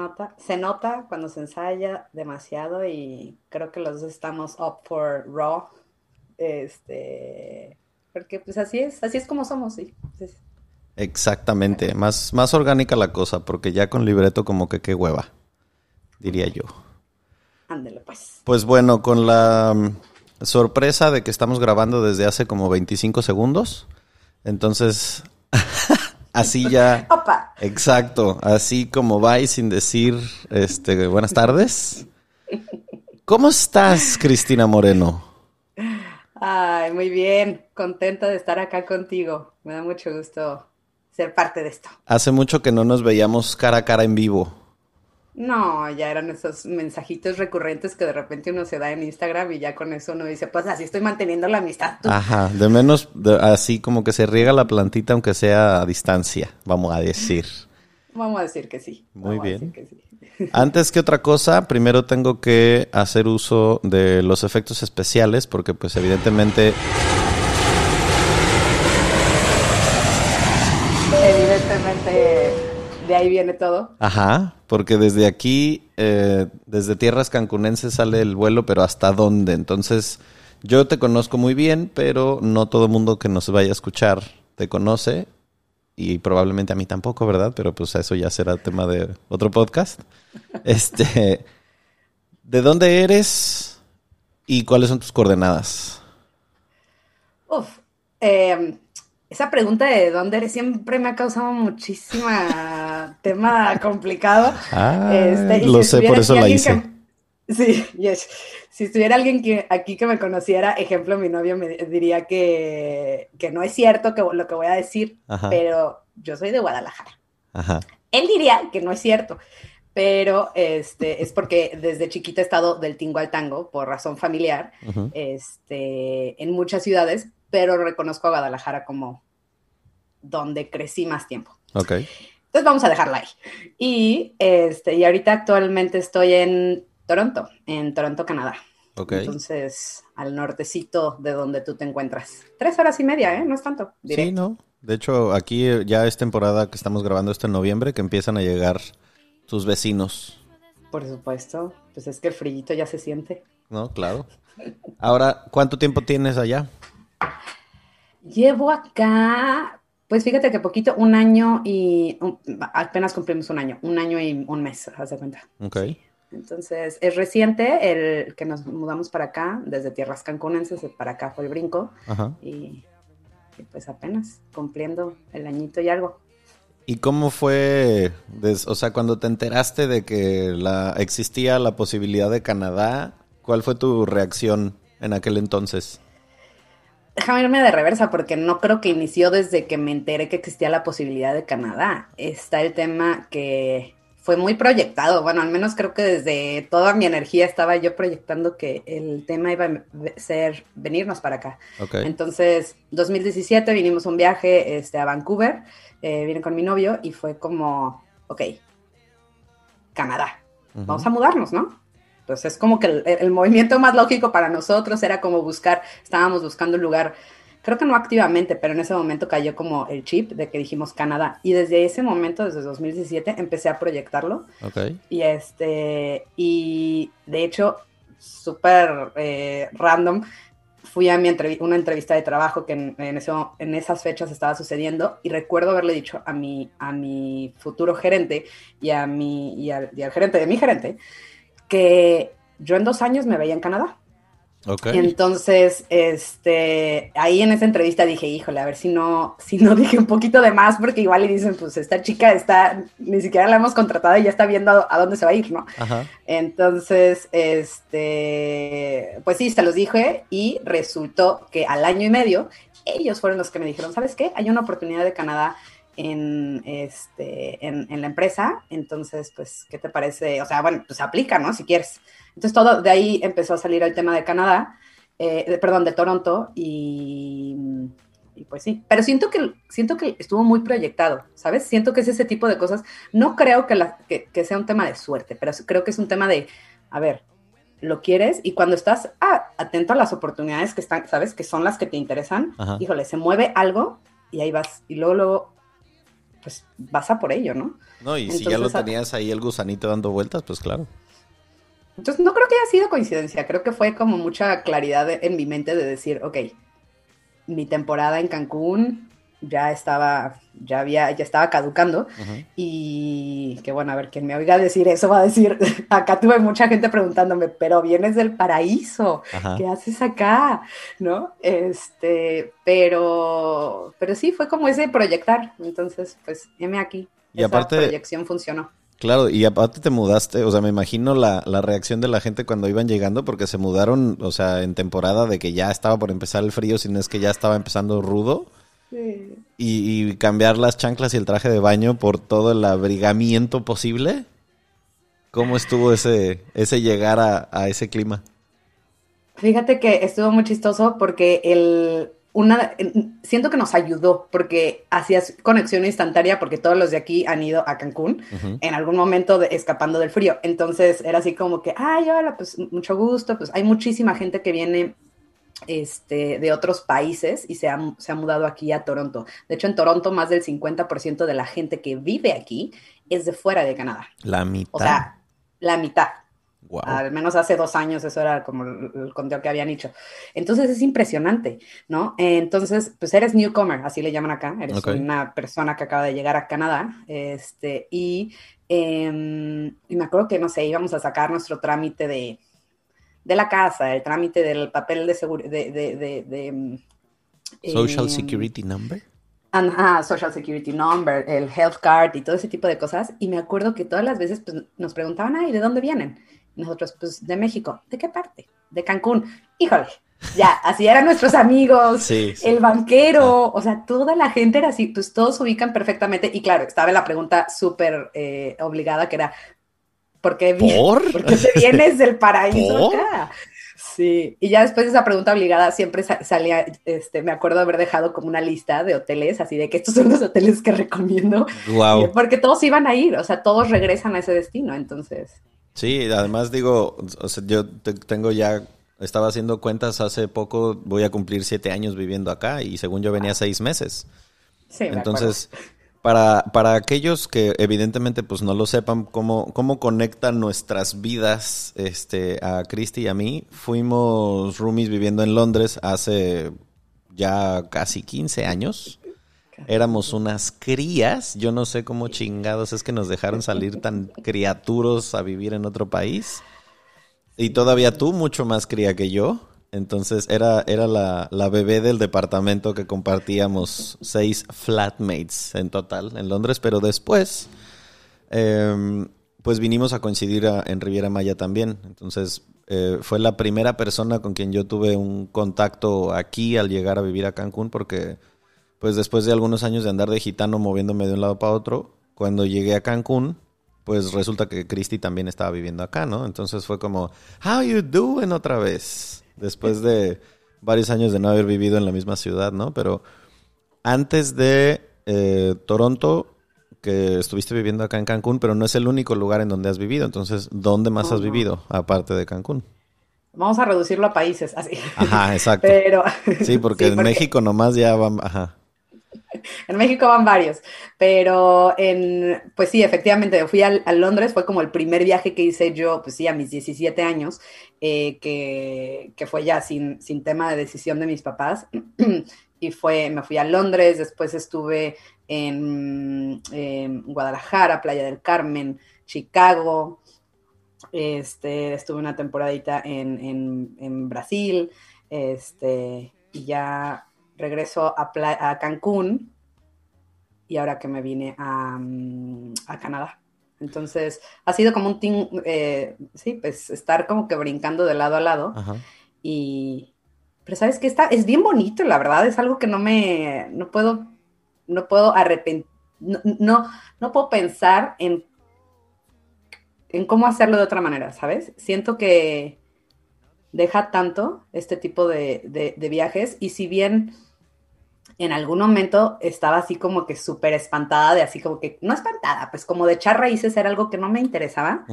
Nota, se nota cuando se ensaya demasiado y creo que los dos estamos up for raw. Este, porque pues así es, así es como somos, sí. Exactamente, más, más orgánica la cosa, porque ya con libreto como que qué hueva, diría yo. Ándele pues. Pues bueno, con la mm, sorpresa de que estamos grabando desde hace como 25 segundos, entonces así ya... Opa. Exacto, así como va y sin decir este, buenas tardes. ¿Cómo estás, Cristina Moreno? Ay, muy bien, contenta de estar acá contigo. Me da mucho gusto ser parte de esto. Hace mucho que no nos veíamos cara a cara en vivo. No, ya eran esos mensajitos recurrentes que de repente uno se da en Instagram y ya con eso uno dice, pues así estoy manteniendo la amistad. tú. Ajá, de menos de- así como que se riega la plantita aunque sea a distancia, vamos a decir. Vamos a decir que sí. Muy vamos a bien. decir que sí. Antes que otra cosa, primero tengo que hacer uso de los efectos especiales porque pues evidentemente Evidentemente, de ahí viene todo. Ajá, porque desde aquí, eh, desde tierras cancunenses sale el vuelo, pero ¿hasta dónde? Entonces, yo te conozco muy bien, pero no todo el mundo que nos vaya a escuchar te conoce y probablemente a mí tampoco, ¿verdad? Pero pues eso ya será tema de otro podcast. Este, ¿de dónde eres y cuáles son tus coordenadas? Uf, eh, esa pregunta de dónde eres siempre me ha causado muchísima tema complicado. Ah, Este, lo si sé, por eso la hice. que- Sí, yes. Si estuviera alguien que, aquí que me conociera, ejemplo, mi novio me diría que, que no es cierto que, lo que voy a decir, Ajá. pero yo soy de Guadalajara. Ajá. Él diría que no es cierto, pero este, es porque desde chiquita he estado del tingo al tango por razón familiar ujú. este, en muchas ciudades, pero reconozco a Guadalajara como donde crecí más tiempo. Ok. Entonces vamos a dejarla ahí. Y, este, y ahorita actualmente estoy en Toronto, en Toronto, Canadá. Ok. Entonces, al nortecito de donde tú te encuentras. Tres horas y media, ¿eh? No es tanto. Sí, ¿no? De hecho, aquí eh, ya es temporada que estamos grabando esto en noviembre, que empiezan a llegar tus vecinos, Por supuesto. Pues es que el frillito ya se siente. ¿no? Claro. Ahora, ¿cuánto tiempo tienes allá? Llevo acá, pues fíjate que poquito, un año y un- apenas cumplimos un año, un año y un mes, haz de cuenta. Ok. Entonces, es reciente el que nos mudamos para acá, desde tierras cancunenses, para acá fue el brinco, Ajá. y, y pues apenas cumpliendo el añito y algo. ¿Y cómo fue, des- o sea, cuando te enteraste de que la, existía la posibilidad de Canadá, cuál fue tu reacción en aquel entonces? Déjame irme de reversa porque no creo que inició desde que me enteré que existía la posibilidad de Canadá. Está el tema que fue muy proyectado. Bueno, al menos creo que desde toda mi energía estaba yo proyectando que el tema iba a ser venirnos para acá. Ok. Entonces, 2017 vinimos un viaje este, a Vancouver, eh, vine con mi novio y fue como, ok, Canadá, vamos a mudarnos, ¿no? Entonces, es como que el, el movimiento más lógico para nosotros era como buscar, estábamos buscando un lugar, creo que no activamente, pero en ese momento cayó como el chip de que dijimos Canadá. Y desde ese momento, desde 2017, empecé a proyectarlo. Ok. Y este, y de hecho, súper eh, random, fui a mi una entrevista de trabajo que en, eso, en esas fechas estaba sucediendo y recuerdo haberle dicho a mi, a mi futuro gerente y, a mi, y, al, y al gerente de mi gerente que yo en dos años me veía en Canadá. Okay. Entonces, este, ahí en esa entrevista dije, híjole, a ver si no, si no dije un poquito de más, porque igual le dicen, pues esta chica está, ni siquiera la hemos contratado y ya está viendo a, dónde se va a ir, ¿no? Entonces, este, pues sí, se los dije y resultó que al año y medio ellos fueron los que me dijeron, ¿sabes qué? Hay una oportunidad de Canadá en, este, en, en la empresa, entonces, pues, ¿qué te parece? O sea, bueno, pues aplica, ¿no? Si quieres. Entonces todo de ahí empezó a salir el tema de Canadá, eh, perdón, de Toronto y, pues sí, pero siento que, siento que estuvo muy proyectado, ¿sabes? Siento que es ese tipo de cosas. No creo que, la, que, sea un tema de suerte, pero creo que es un tema de, a ver, lo quieres y cuando estás ah, atento a las oportunidades que están, ¿sabes? Que son las que te interesan, híjole, se mueve algo y ahí vas y luego, luego pues vas a por ello, ¿no? No, y si ya lo tenías ahí el gusanito dando vueltas, pues claro. Entonces, no creo que haya sido coincidencia, creo que fue como mucha claridad en mi mente de decir, ok, mi temporada en Cancún ya estaba, ya había, ya estaba caducando y que bueno, a ver, quien me oiga decir eso va a decir, acá tuve mucha gente preguntándome, pero vienes del paraíso, ¿qué haces acá? ¿No? Este, pero, pero sí, fue como ese proyectar, entonces, pues, heme aquí. Y Esa proyección funcionó. Claro, y aparte te mudaste, o sea, me imagino la, la, reacción de la gente cuando iban llegando, porque se mudaron, o sea, en temporada de que ya estaba por empezar el frío, si no es que ya estaba empezando rudo. Sí. Y, cambiar las chanclas y el traje de baño por todo el abrigamiento posible. ¿Cómo estuvo ese, ese llegar a, a ese clima? Fíjate que estuvo muy chistoso porque el, una, siento que nos ayudó porque hacías conexión instantánea porque todos los de aquí han ido a Cancún en algún momento de, escapando del frío. Entonces era así como que, ay, hola, pues mucho gusto, pues hay muchísima gente que viene este, de otros países y se ha, se ha mudado aquí a Toronto. De hecho, en Toronto más del 50% de la gente que vive aquí es de fuera de Canadá. La mitad. O sea, la mitad. Al menos hace dos años eso era como el, conteo que habían hecho. Entonces es impresionante, ¿no? Entonces, pues eres newcomer, así le llaman acá, eres una persona que acaba de llegar a Canadá, este, y, em, y, me acuerdo que, no sé, íbamos a sacar nuestro trámite de, de la casa, el trámite del papel de seguridad, de, de, em, Social em, Security Number. Ajá, Social Security Number, el Health Card y todo ese tipo de cosas. Y me acuerdo que todas las veces pues, nos preguntaban, ay, ¿de dónde vienen? Nosotros, pues, de México. ¿De qué parte? De Cancún. Híjole, ya, así eran nuestros amigos, el banquero, ah. o sea, toda la gente era así, pues todos se ubican perfectamente. Y claro, estaba la pregunta súper eh, obligada que era, ¿por qué, ¿Por? ¿Por qué te vienes del paraíso acá? Sí, y ya después de esa pregunta obligada siempre salía, este, me acuerdo haber dejado como una lista de hoteles, así de que estos son los hoteles que recomiendo. Wow. Porque todos iban a ir, o sea, todos regresan a ese destino, entonces. Sí, además digo, o sea, yo tengo ya, estaba haciendo cuentas hace poco, voy a cumplir siete años viviendo acá y según yo venía seis meses. Sí, Entonces, para, para aquellos que evidentemente pues no lo sepan, cómo, cómo conectan nuestras vidas este, a Cristi y a mí, fuimos roomies viviendo en Londres hace ya casi 15 años. Éramos unas crías. Yo no sé cómo chingados es que nos dejaron salir tan criaturos a vivir en otro país. Y todavía tú mucho más cría que yo. Entonces era, era la, la, bebé del departamento que compartíamos seis flatmates en total en Londres, pero después em, pues vinimos a coincidir en Riviera Maya también. Entonces eh, fue la primera persona con quien yo tuve un contacto aquí al llegar a vivir a Cancún porque pues después de algunos años de andar de gitano moviéndome de un lado para otro, cuando llegué a Cancún, pues resulta que Christy también estaba viviendo acá, ¿no? Entonces fue como, how you doing otra vez? Después de varios años de no haber vivido en la misma ciudad, ¿no? Pero antes de eh, Toronto, que estuviste viviendo acá en Cancún, pero no es el único lugar en donde has vivido. Entonces, ¿dónde más has vivido aparte de Cancún? Vamos a reducirlo a países, así. Ajá, exacto. Pero, sí, porque en México nomás ya va, ajá. en México van varios, pero en, pues sí, efectivamente, fui a, Londres, fue como el primer viaje que hice yo, pues sí, a mis 17 años, eh, que, que, fue ya sin, sin tema de decisión de mis papás, y fue, me fui a Londres, después estuve en, Guadalajara, Playa del Carmen, Chicago, este, estuve una temporadita en, en Brasil, este, y ya regreso a, Cancún y ahora que me vine a, mm, Canadá. Entonces, ha sido como un team, eh, sí, pues estar como que brincando de lado a lado. Y, pero sabes que está, es bien bonito, la verdad, es algo que no me, no puedo, no puedo arrepentir, no, no, no puedo pensar en, en cómo hacerlo de otra manera, ¿sabes? Siento que deja tanto este tipo de, de viajes y si bien en algún momento estaba así como que súper espantada de así como que, no espantada, pues como de echar raíces era algo que no me interesaba.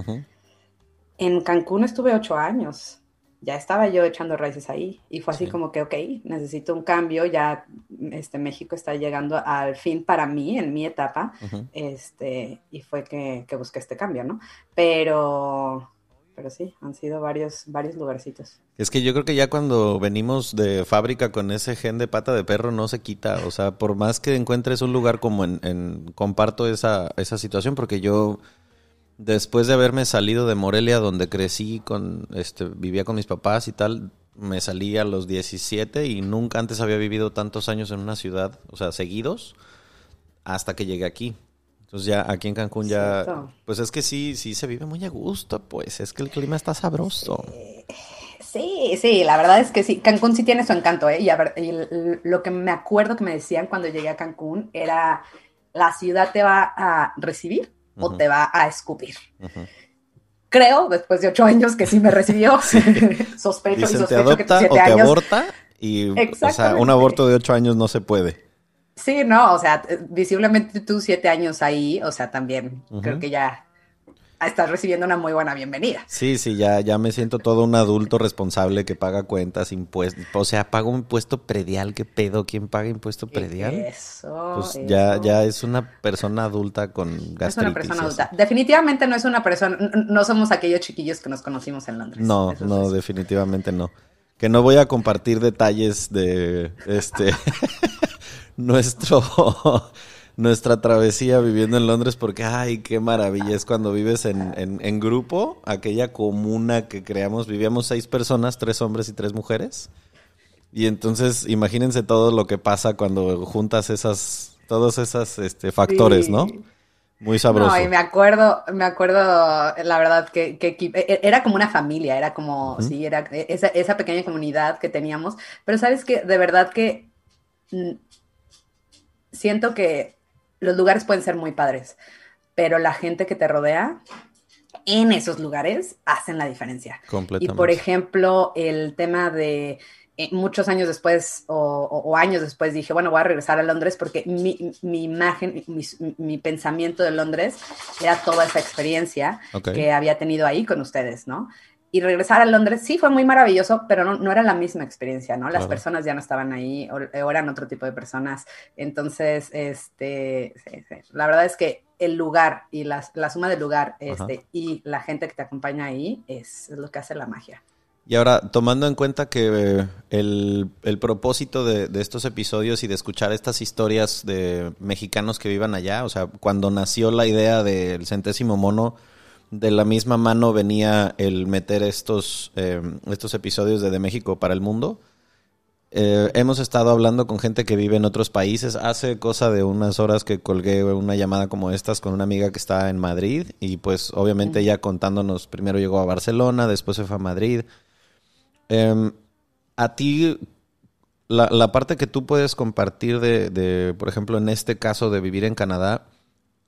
En Cancún estuve ocho años, ya estaba yo echando raíces ahí y fue así como que, ok, necesito un cambio, ya este, México está llegando al fin para mí, en mi etapa, este, y fue que, que busqué este cambio, ¿no? Pero pero sí, han sido varios, varios lugarcitos. Es que yo creo que ya cuando venimos de fábrica con ese gen de pata de perro no se quita, o sea, por más que encuentres un lugar como en, comparto esa, esa situación, porque yo después de haberme salido de Morelia, donde crecí con, este, vivía con mis papás y tal, me salí a los 17 y nunca antes había vivido tantos años en una ciudad, o sea, seguidos, hasta que llegué aquí. Entonces ya aquí en Cancún ya, pues es que sí, sí se vive muy a gusto, pues es que el clima está sabroso. Sí, sí, la verdad es que sí, Cancún sí tiene su encanto, ¿eh? Y, a ver, lo que me acuerdo que me decían cuando llegué a Cancún era, la ciudad te va a recibir o te va a escupir. Creo, después de ocho años, que sí me recibió. sospecho y sospecho que siete o te aborta y, o sea, un aborto de ocho años no se puede. Sí, no, o sea, visiblemente tú siete años ahí, o sea, también creo que ya estás recibiendo una muy buena bienvenida. Sí, sí, ya, ya me siento todo un adulto responsable que paga cuentas, impuestos, o sea, pago un impuesto predial, ¿qué pedo? ¿Quién paga impuesto predial? Eso. Pues ya, ya es una persona adulta con gastritis. Es una persona adulta. Definitivamente no es una persona, no somos aquellos chiquillos que nos conocimos en Londres. No, no, definitivamente no. Que no voy a compartir detalles de este nuestro nuestra travesía viviendo en Londres porque, ay, qué maravilla es cuando vives en, en, grupo, aquella comuna que creamos, vivíamos seis personas, tres hombres y tres mujeres. Y entonces, imagínense todo lo que pasa cuando juntas esas, todos esos este, factores, ¿no? Muy sabroso. No, y me acuerdo, me acuerdo, la verdad, que, que, e, e, era como una familia, era como, sí, era esa, esa pequeña comunidad que teníamos. Pero sabes que, de verdad que mm, siento que los lugares pueden ser muy padres, pero la gente que te rodea en esos lugares hacen la diferencia. Y por ejemplo, el tema de eh, muchos años después o, años después dije, bueno, voy a regresar a Londres porque mi, imagen, mi, pensamiento de Londres era toda esa experiencia que había tenido ahí con ustedes, ¿no? Y regresar a Londres sí fue muy maravilloso, pero no, no era la misma experiencia, ¿no? Las personas ya no estaban ahí, o, eran otro tipo de personas. Entonces, este, la verdad es que el lugar y la, la suma del lugar este, y la gente que te acompaña ahí es, lo que hace la magia. Y ahora, tomando en cuenta que el, el propósito de, de, estos episodios y de escuchar estas historias de mexicanos que vivan allá, o sea, cuando nació la idea del centésimo mono, de la misma mano venía el meter estos, eh, estos episodios de De México para el mundo. Eh, hemos estado hablando con gente que vive en otros países. Hace cosa de unas horas que colgué una llamada como estas con una amiga que está en Madrid y pues obviamente ella contándonos, primero llegó a Barcelona, después se fue a Madrid. Em, a ti, la, la, parte que tú puedes compartir de, de, por ejemplo, en este caso de vivir en Canadá,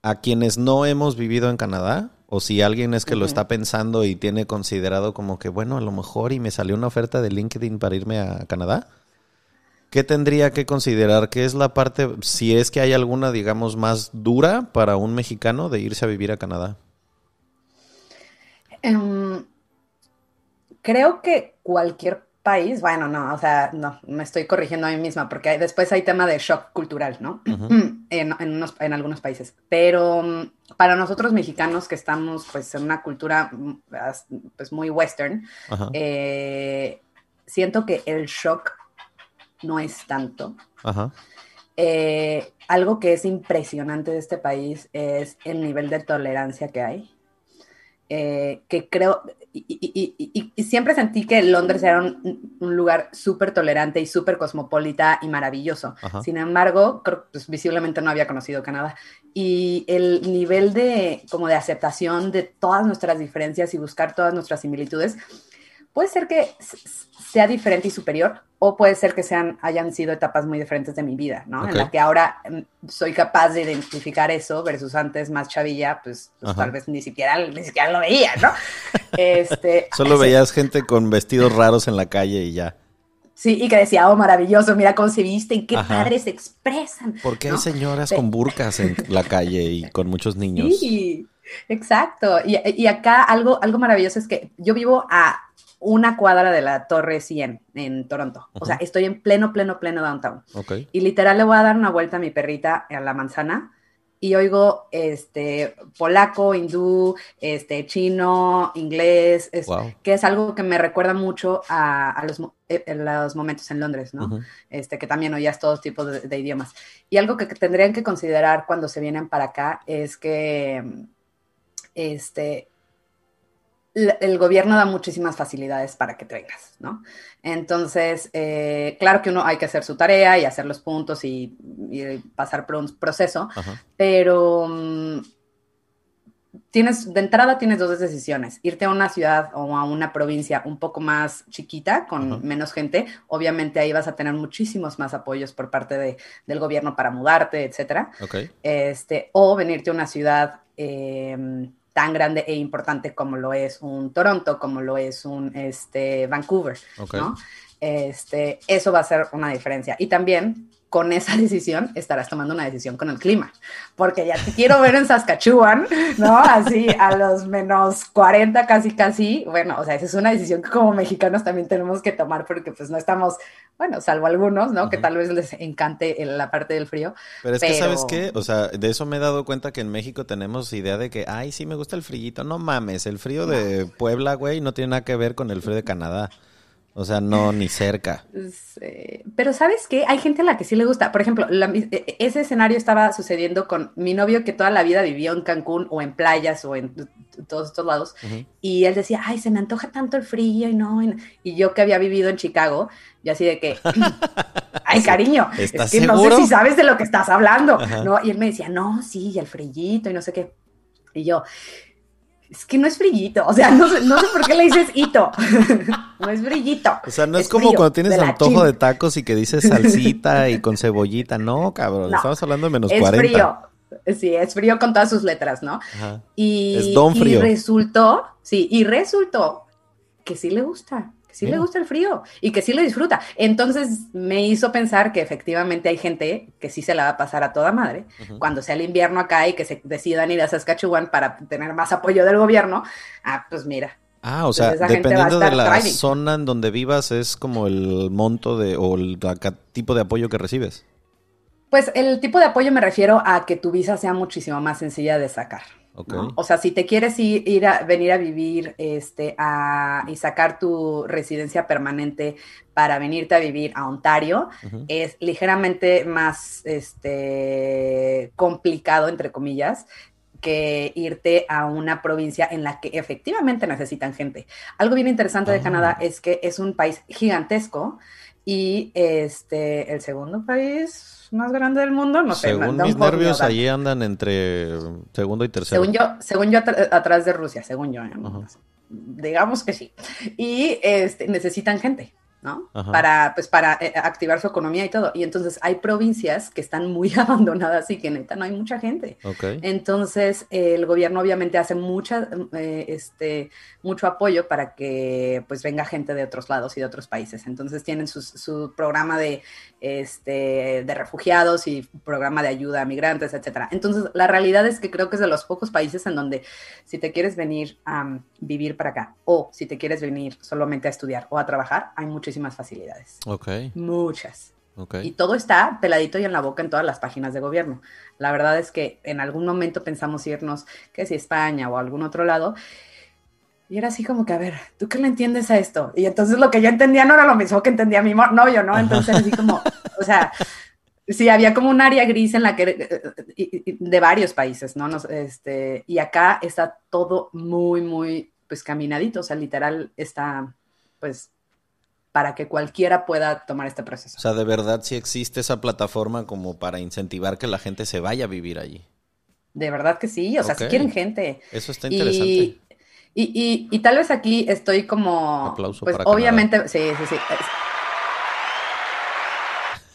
a quienes no hemos vivido en Canadá, o si alguien es que lo está pensando y tiene considerado como que, bueno, a lo mejor y me salió una oferta de LinkedIn para irme a Canadá, ¿qué tendría que considerar? ¿Qué es la parte, si es que hay alguna, digamos, más dura para un mexicano de irse a vivir a Canadá? Em, creo que cualquier país, bueno, no, o sea, no, me estoy corrigiendo a mí misma, porque después hay tema de shock cultural, ¿no? en, en, algunos países. Pero mm, para nosotros mexicanos que estamos pues en una cultura mm, pues muy western, eh, siento que el shock no es tanto. Eh, algo que es impresionante de este país es el nivel de tolerancia que hay. Eh, que creo, y, siempre sentí que Londres era un, lugar súper tolerante y súper cosmopolita y maravilloso. Sin embargo, pues, visiblemente no había conocido Canadá. Y el nivel de, como de aceptación de todas nuestras diferencias y buscar todas nuestras similitudes, puede ser que sea diferente y superior, o puede ser que sean, hayan sido etapas muy diferentes de mi vida, ¿no? En la que ahora mm, soy capaz de identificar eso versus antes más chavilla, pues, pues tal vez ni siquiera, ni siquiera lo veía, ¿no? este, Solo veías gente con vestidos raros en la calle y ya. Sí, y que decía, oh, maravilloso, mira cómo se visten, qué padres se expresan. Porque hay señoras con burcas en la calle y con muchos niños. Sí, exacto. Y, y acá algo, algo maravilloso es que yo vivo a una cuadra de la Torre 100 en Toronto. O sea, estoy en pleno, pleno, pleno downtown. Y literal le voy a dar una vuelta a mi perrita a la manzana y oigo este polaco, hindú, este chino, inglés, que es algo que me recuerda mucho a, los, eh, los, momentos en Londres, ¿no? Este que también oías todos tipos de, de, idiomas. Y algo que tendrían que considerar cuando se vienen para acá es que este el gobierno da muchísimas facilidades para que te ¿no? Entonces, eh, claro que uno hay que hacer su tarea y hacer los puntos y, pasar por un proceso, pero mm, tienes, de entrada tienes dos decisiones, irte a una ciudad o a una provincia un poco más chiquita, con menos gente, obviamente ahí vas a tener muchísimos más apoyos por parte de, del gobierno para mudarte, etcétera. Este, o venirte a una ciudad... Eh, tan grande e importante como lo es un Toronto, como lo es un este, Vancouver, ¿no? Este, eso va a ser una diferencia. Y también con esa decisión estarás tomando una decisión con el clima, porque ya te quiero ver en Saskatchewan, ¿no? Así a los menos 40 casi casi, bueno, o sea, esa es una decisión que como mexicanos también tenemos que tomar porque pues no estamos, bueno, salvo algunos, ¿no? Que tal vez les encante la parte del frío. Pero es que, ¿sabes qué? O sea, de eso me he dado cuenta que en México tenemos idea de que, ay, sí me gusta el frío, no mames, el frío de Puebla, güey, no tiene nada que ver con el frío de Canadá. O sea, no, ni cerca. Pero ¿sabes qué? Hay gente a la que sí le gusta. Por ejemplo, e, e, ese escenario estaba sucediendo con mi novio que toda la vida vivió en Cancún o en playas o en todos estos lados. Y él decía, ay, se me antoja tanto el frío y no. Y, yo que había vivido en Chicago, y así de que, ay, cariño, es que no sé si sabes de lo que estás hablando. ¿no? Y él me decía, no, sí, y el frillito y no sé qué. Y yo, es que no es brillito, o sea, no, sé, no sé por qué le dices hito, no es brillito. O sea, no es, como cuando tienes antojo de tacos y que dices salsita y con cebollita, no, cabrón, estamos hablando de menos es 40. frío, sí, es frío con todas sus letras, ¿no? Ajá. Y, es don frío. y resultó, sí, y resultó que sí le gusta que sí le gusta el frío y que sí le disfruta. Entonces me hizo pensar que efectivamente hay gente que sí se la va a pasar a toda madre cuando sea el invierno acá y que se decidan ir a Saskatchewan para tener más apoyo del gobierno. Ah, pues mira. Ah, o sea, dependiendo de la zona en donde vivas es como el monto de o el tipo de apoyo que recibes. Pues el tipo de apoyo me refiero a que tu visa sea muchísimo más sencilla de sacar. O sea, si te quieres ir, a venir a vivir este, y sacar tu residencia permanente para venirte a vivir a Ontario, es ligeramente más este, complicado, entre comillas, que irte a una provincia en la que efectivamente necesitan gente. Algo bien interesante de Canadá ah. es que es un país gigantesco y este, el segundo país más grande del mundo, no sé. Según mis nervios, allí andan entre segundo y tercero. Según yo, según yo atrás de Rusia, según yo. Digamos que sí. Y este, necesitan gente. ¿No? Para, pues, para eh, activar su economía y todo. Y entonces hay provincias que están muy abandonadas y que neta no hay mucha gente. Entonces el gobierno obviamente hace mucha, eh, este, mucho apoyo para que pues venga gente de otros lados y de otros países. Entonces tienen su, programa de, este, de refugiados y programa de ayuda a migrantes, etcétera. Entonces la realidad es que creo que es de los pocos países en donde si te quieres venir a vivir para acá o si te quieres venir solamente a estudiar o a trabajar, hay muchos muchísimas facilidades. Ok. Muchas. Ok. Y todo está peladito y en la boca en todas las páginas de gobierno. La verdad es que en algún momento pensamos irnos, que si España o algún otro lado, y era así como que, a ver, ¿tú qué le entiendes a esto? Y entonces lo que yo entendía no era lo mismo que entendía mi novio, ¿no? Entonces así como, o sea, sí, había como un área gris en la que, de varios países, ¿no? Nos, este, y acá está todo muy, muy, pues caminadito, o sea, literal está, pues, para que cualquiera pueda tomar este proceso. O sea, de verdad sí existe esa plataforma como para incentivar que la gente se vaya a vivir allí. De verdad que sí, o sea, si quieren gente. Eso está interesante. Y, y, tal vez aquí estoy como... Aplauso pues para obviamente, sí, sí, sí.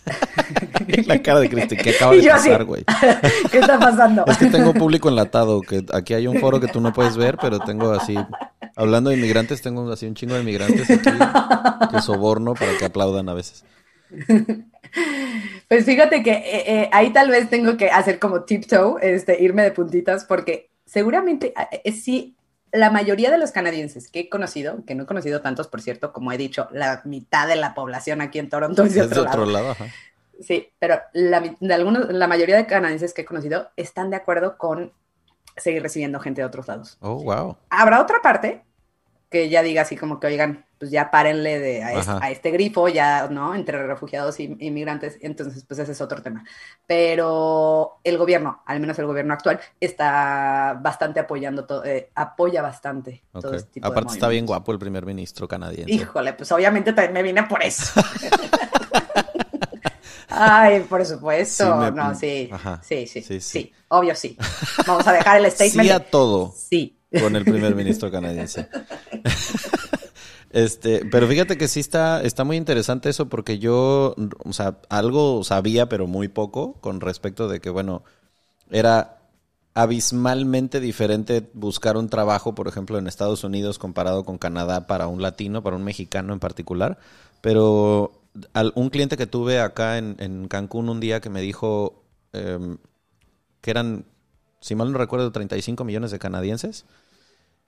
La cara de Cristi, ¿qué acaba de pasar, güey? ¿Qué está pasando? Es que tengo público enlatado, que aquí hay un foro que tú no puedes ver, pero tengo así, hablando de inmigrantes, tengo así un chingo de inmigrantes aquí que soborno para que aplaudan a veces. Pues fíjate que eh, eh, ahí tal vez tengo que hacer como tiptoe, este, irme de puntitas, porque seguramente eh, sí la mayoría de los canadienses que he conocido, que no he conocido tantos, por cierto, como he dicho, la mitad de la población aquí en Toronto es de otro, lado. Sí, pero la, de algunos, la mayoría de canadienses que he conocido están de acuerdo con seguir recibiendo gente de otros lados. Oh, wow. Habrá otra parte que ya diga así como que, oigan, pues ya párenle de, a, este, grifo, ya, ¿no? Entre refugiados y inmigrantes, entonces pues ese es otro tema. Pero el gobierno, al menos el gobierno actual, está bastante apoyando, todo, eh, apoya bastante todo este tipo Aparte está bien guapo el primer ministro canadiense. Híjole, pues obviamente también me vine por eso. Ay, por supuesto. No, sí, sí, sí, sí, obvio sí. Vamos a dejar el statement. Sí a todo. Sí con el primer ministro canadiense. Este, pero fíjate que sí está, está muy interesante eso porque yo, o sea, algo sabía, pero muy poco, con respecto de que, bueno, era abismalmente diferente buscar un trabajo, por ejemplo, en Estados Unidos comparado con Canadá para un latino, para un mexicano en particular. Pero un cliente que tuve acá en, Cancún un día que me dijo em, que eran, si mal no recuerdo, 35 millones de canadienses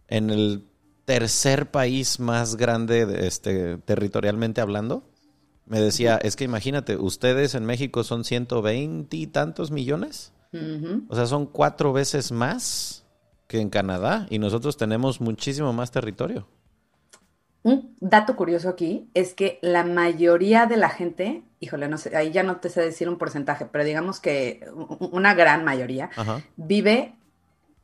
en el tercer país más grande este, territorialmente hablando. Me decía, es que imagínate, ustedes en México son 120 y tantos millones. O sea, son cuatro veces más que en Canadá y nosotros tenemos muchísimo más territorio. Un dato curioso aquí es que la mayoría de la gente, híjole, no sé, ahí ya no te sé decir un porcentaje, pero digamos que una gran mayoría vive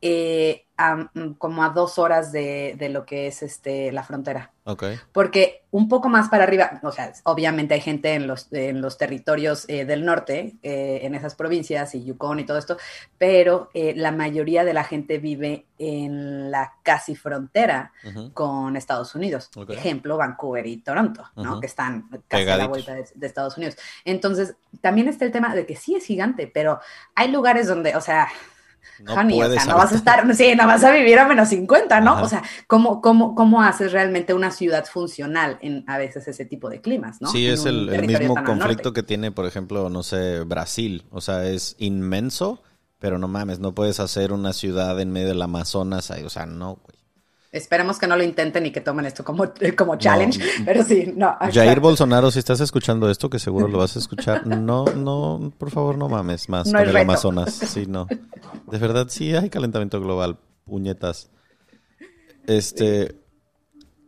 eh, mm, como a dos horas de, lo que es este, la frontera. Okay. Porque un poco más para arriba, o sea, obviamente hay gente en los, en los territorios eh, del norte, eh, en esas provincias y Yukon y todo esto, pero la mayoría de la gente vive en la casi frontera con Estados Unidos. Ejemplo, Vancouver y Toronto, ¿no? Que están casi a la vuelta de, de Estados Unidos. Entonces, también está el tema de que sí es gigante, pero hay lugares donde, o sea, no o sea, no vas a estar, sí, no vas a vivir a menos 50, ¿no? O sea, ¿cómo, cómo, ¿cómo haces realmente una ciudad funcional en a veces ese tipo de climas, ¿no? Sí, es el, mismo conflicto que tiene, por ejemplo, no sé, Brasil. O sea, es inmenso, pero no mames, no puedes hacer una ciudad en medio del Amazonas ahí, o sea, no. Esperemos que no lo intenten y que tomen esto como, como challenge, pero sí, no. Jair Bolsonaro, si estás escuchando esto, que seguro lo vas a escuchar, no, no, por favor, no mames más con el Amazonas. Sí, no. De verdad, sí hay calentamiento global, puñetas. Este,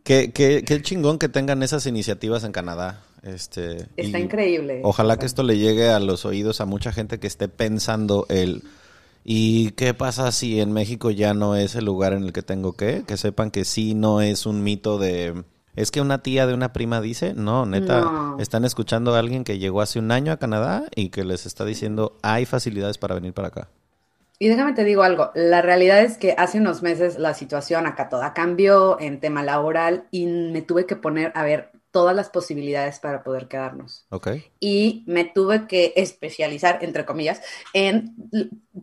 qué, qué, qué chingón que tengan esas iniciativas en Canadá. Este, Está increíble. Ojalá que esto le llegue a los oídos a mucha gente que esté pensando el ¿Y qué pasa si en México ya no es el lugar en el que tengo que? Que sepan que sí no es un mito de... Es que una tía de una prima dice, no, neta, están escuchando a alguien que llegó hace un año a Canadá y que les está diciendo, hay facilidades para venir para acá. Y déjame te digo algo, la realidad es que hace unos meses la situación acá toda cambió en tema laboral y me tuve que poner a ver todas las posibilidades para poder quedarnos. Okay. Y me tuve que especializar, entre comillas, en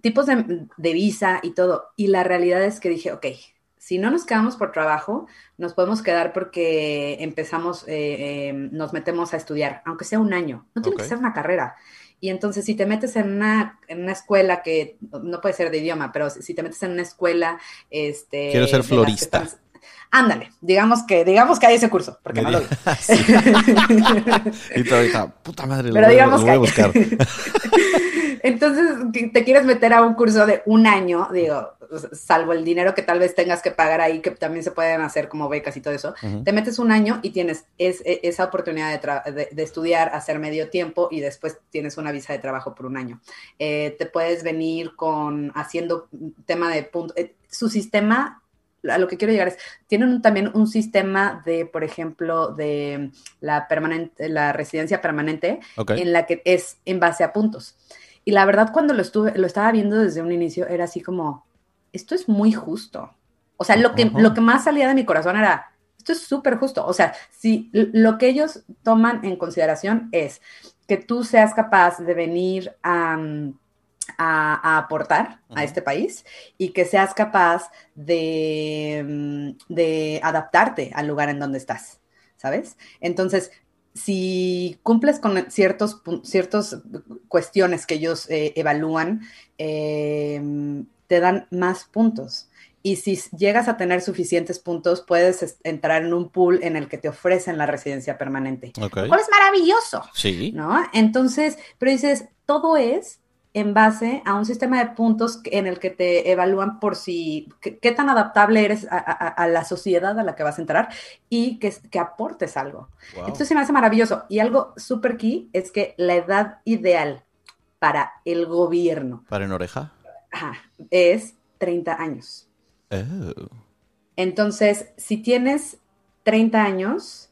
tipos de, visa y todo. Y la realidad es que dije, ok, si no nos quedamos por trabajo, nos podemos quedar porque empezamos, eh, em, nos metemos a estudiar, aunque sea un año. No tiene que ser una carrera. Y entonces, si te metes en una, en una escuela que no puede ser de idioma, pero si te metes en una escuela, este. Quiero ser florista Ándale, digamos que, digamos que hay ese curso, porque no lo vi. y ahorita, puta madre, Pero lo, digamos voy a buscar. Entonces, te quieres meter a un curso de un año, digo, salvo el dinero que tal vez tengas que pagar ahí, que también se pueden hacer como becas y todo eso, te metes un año y tienes es- e- esa oportunidad de, de- de estudiar, hacer medio tiempo y después tienes una visa de trabajo por un año. Eh, te puedes venir con haciendo tema de puntos. su sistema, a lo que quiero llegar es, tienen también un sistema de, por ejemplo, de la, permanente, la residencia permanente en la que es en base a puntos. Y la verdad, cuando lo estuve, lo estaba viendo desde un inicio, era así como, esto es muy justo. O sea, lo que, lo que más salía de mi corazón era, esto es súper justo. O sea, si lo que ellos toman en consideración es que tú seas capaz de venir a, a- a aportar a este país y que seas capaz de, mm, de adaptarte al lugar en donde estás, ¿sabes? Entonces, si cumples con ciertos, pun- ciertos cuestiones que ellos eh, evalúan, eh, te dan más puntos. Y si llegas a tener suficientes puntos, puedes es- entrar en un pool en el que te ofrecen la residencia permanente. Ok. Lo cual es maravilloso, Sí. ¿no? Entonces, pero dices, todo es en base a un sistema de puntos en el que te evalúan por si, qué, qué tan adaptable eres a, a- a la sociedad a la que vas a entrar y que, que aportes algo. Wow. Entonces se me hace maravilloso. Y algo súper key es que la edad ideal para el gobierno ¿Para en oreja? ajá, es 30 años. Oh. Entonces, si tienes 30 años,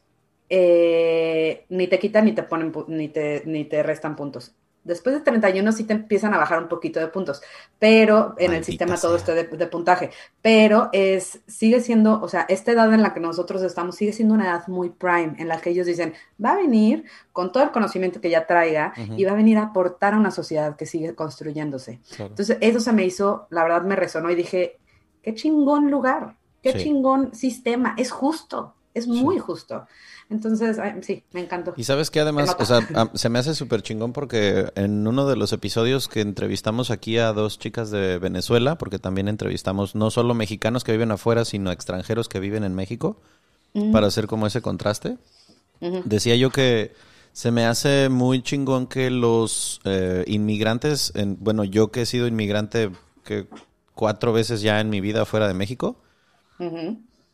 eh, ni te quitan ni te ponen ni te, ni te restan puntos. Después de 31 sí te empiezan a bajar un poquito de puntos, pero en el sistema todo está de, de puntaje. Pero es, sigue siendo, o sea, esta edad en la que nosotros estamos sigue siendo una edad muy prime, en la que ellos dicen, va a venir con todo el conocimiento que ya traiga y va a venir a aportar a una sociedad que sigue construyéndose. Claro. Entonces, eso se me hizo, la verdad me resonó y dije, qué chingón lugar, qué Sí. chingón sistema, es justo, es muy justo. Entonces, ay, sí, me encantó. Y sabes que además, o sea, se me hace súper chingón porque en uno de los episodios que entrevistamos aquí a dos chicas de Venezuela, porque también entrevistamos no solo mexicanos que viven afuera, sino extranjeros que viven en México, Mm, para hacer como ese contraste, decía yo que se me hace muy chingón que los eh, inmigrantes, en, bueno, yo que he sido inmigrante que cuatro veces ya en mi vida fuera de México.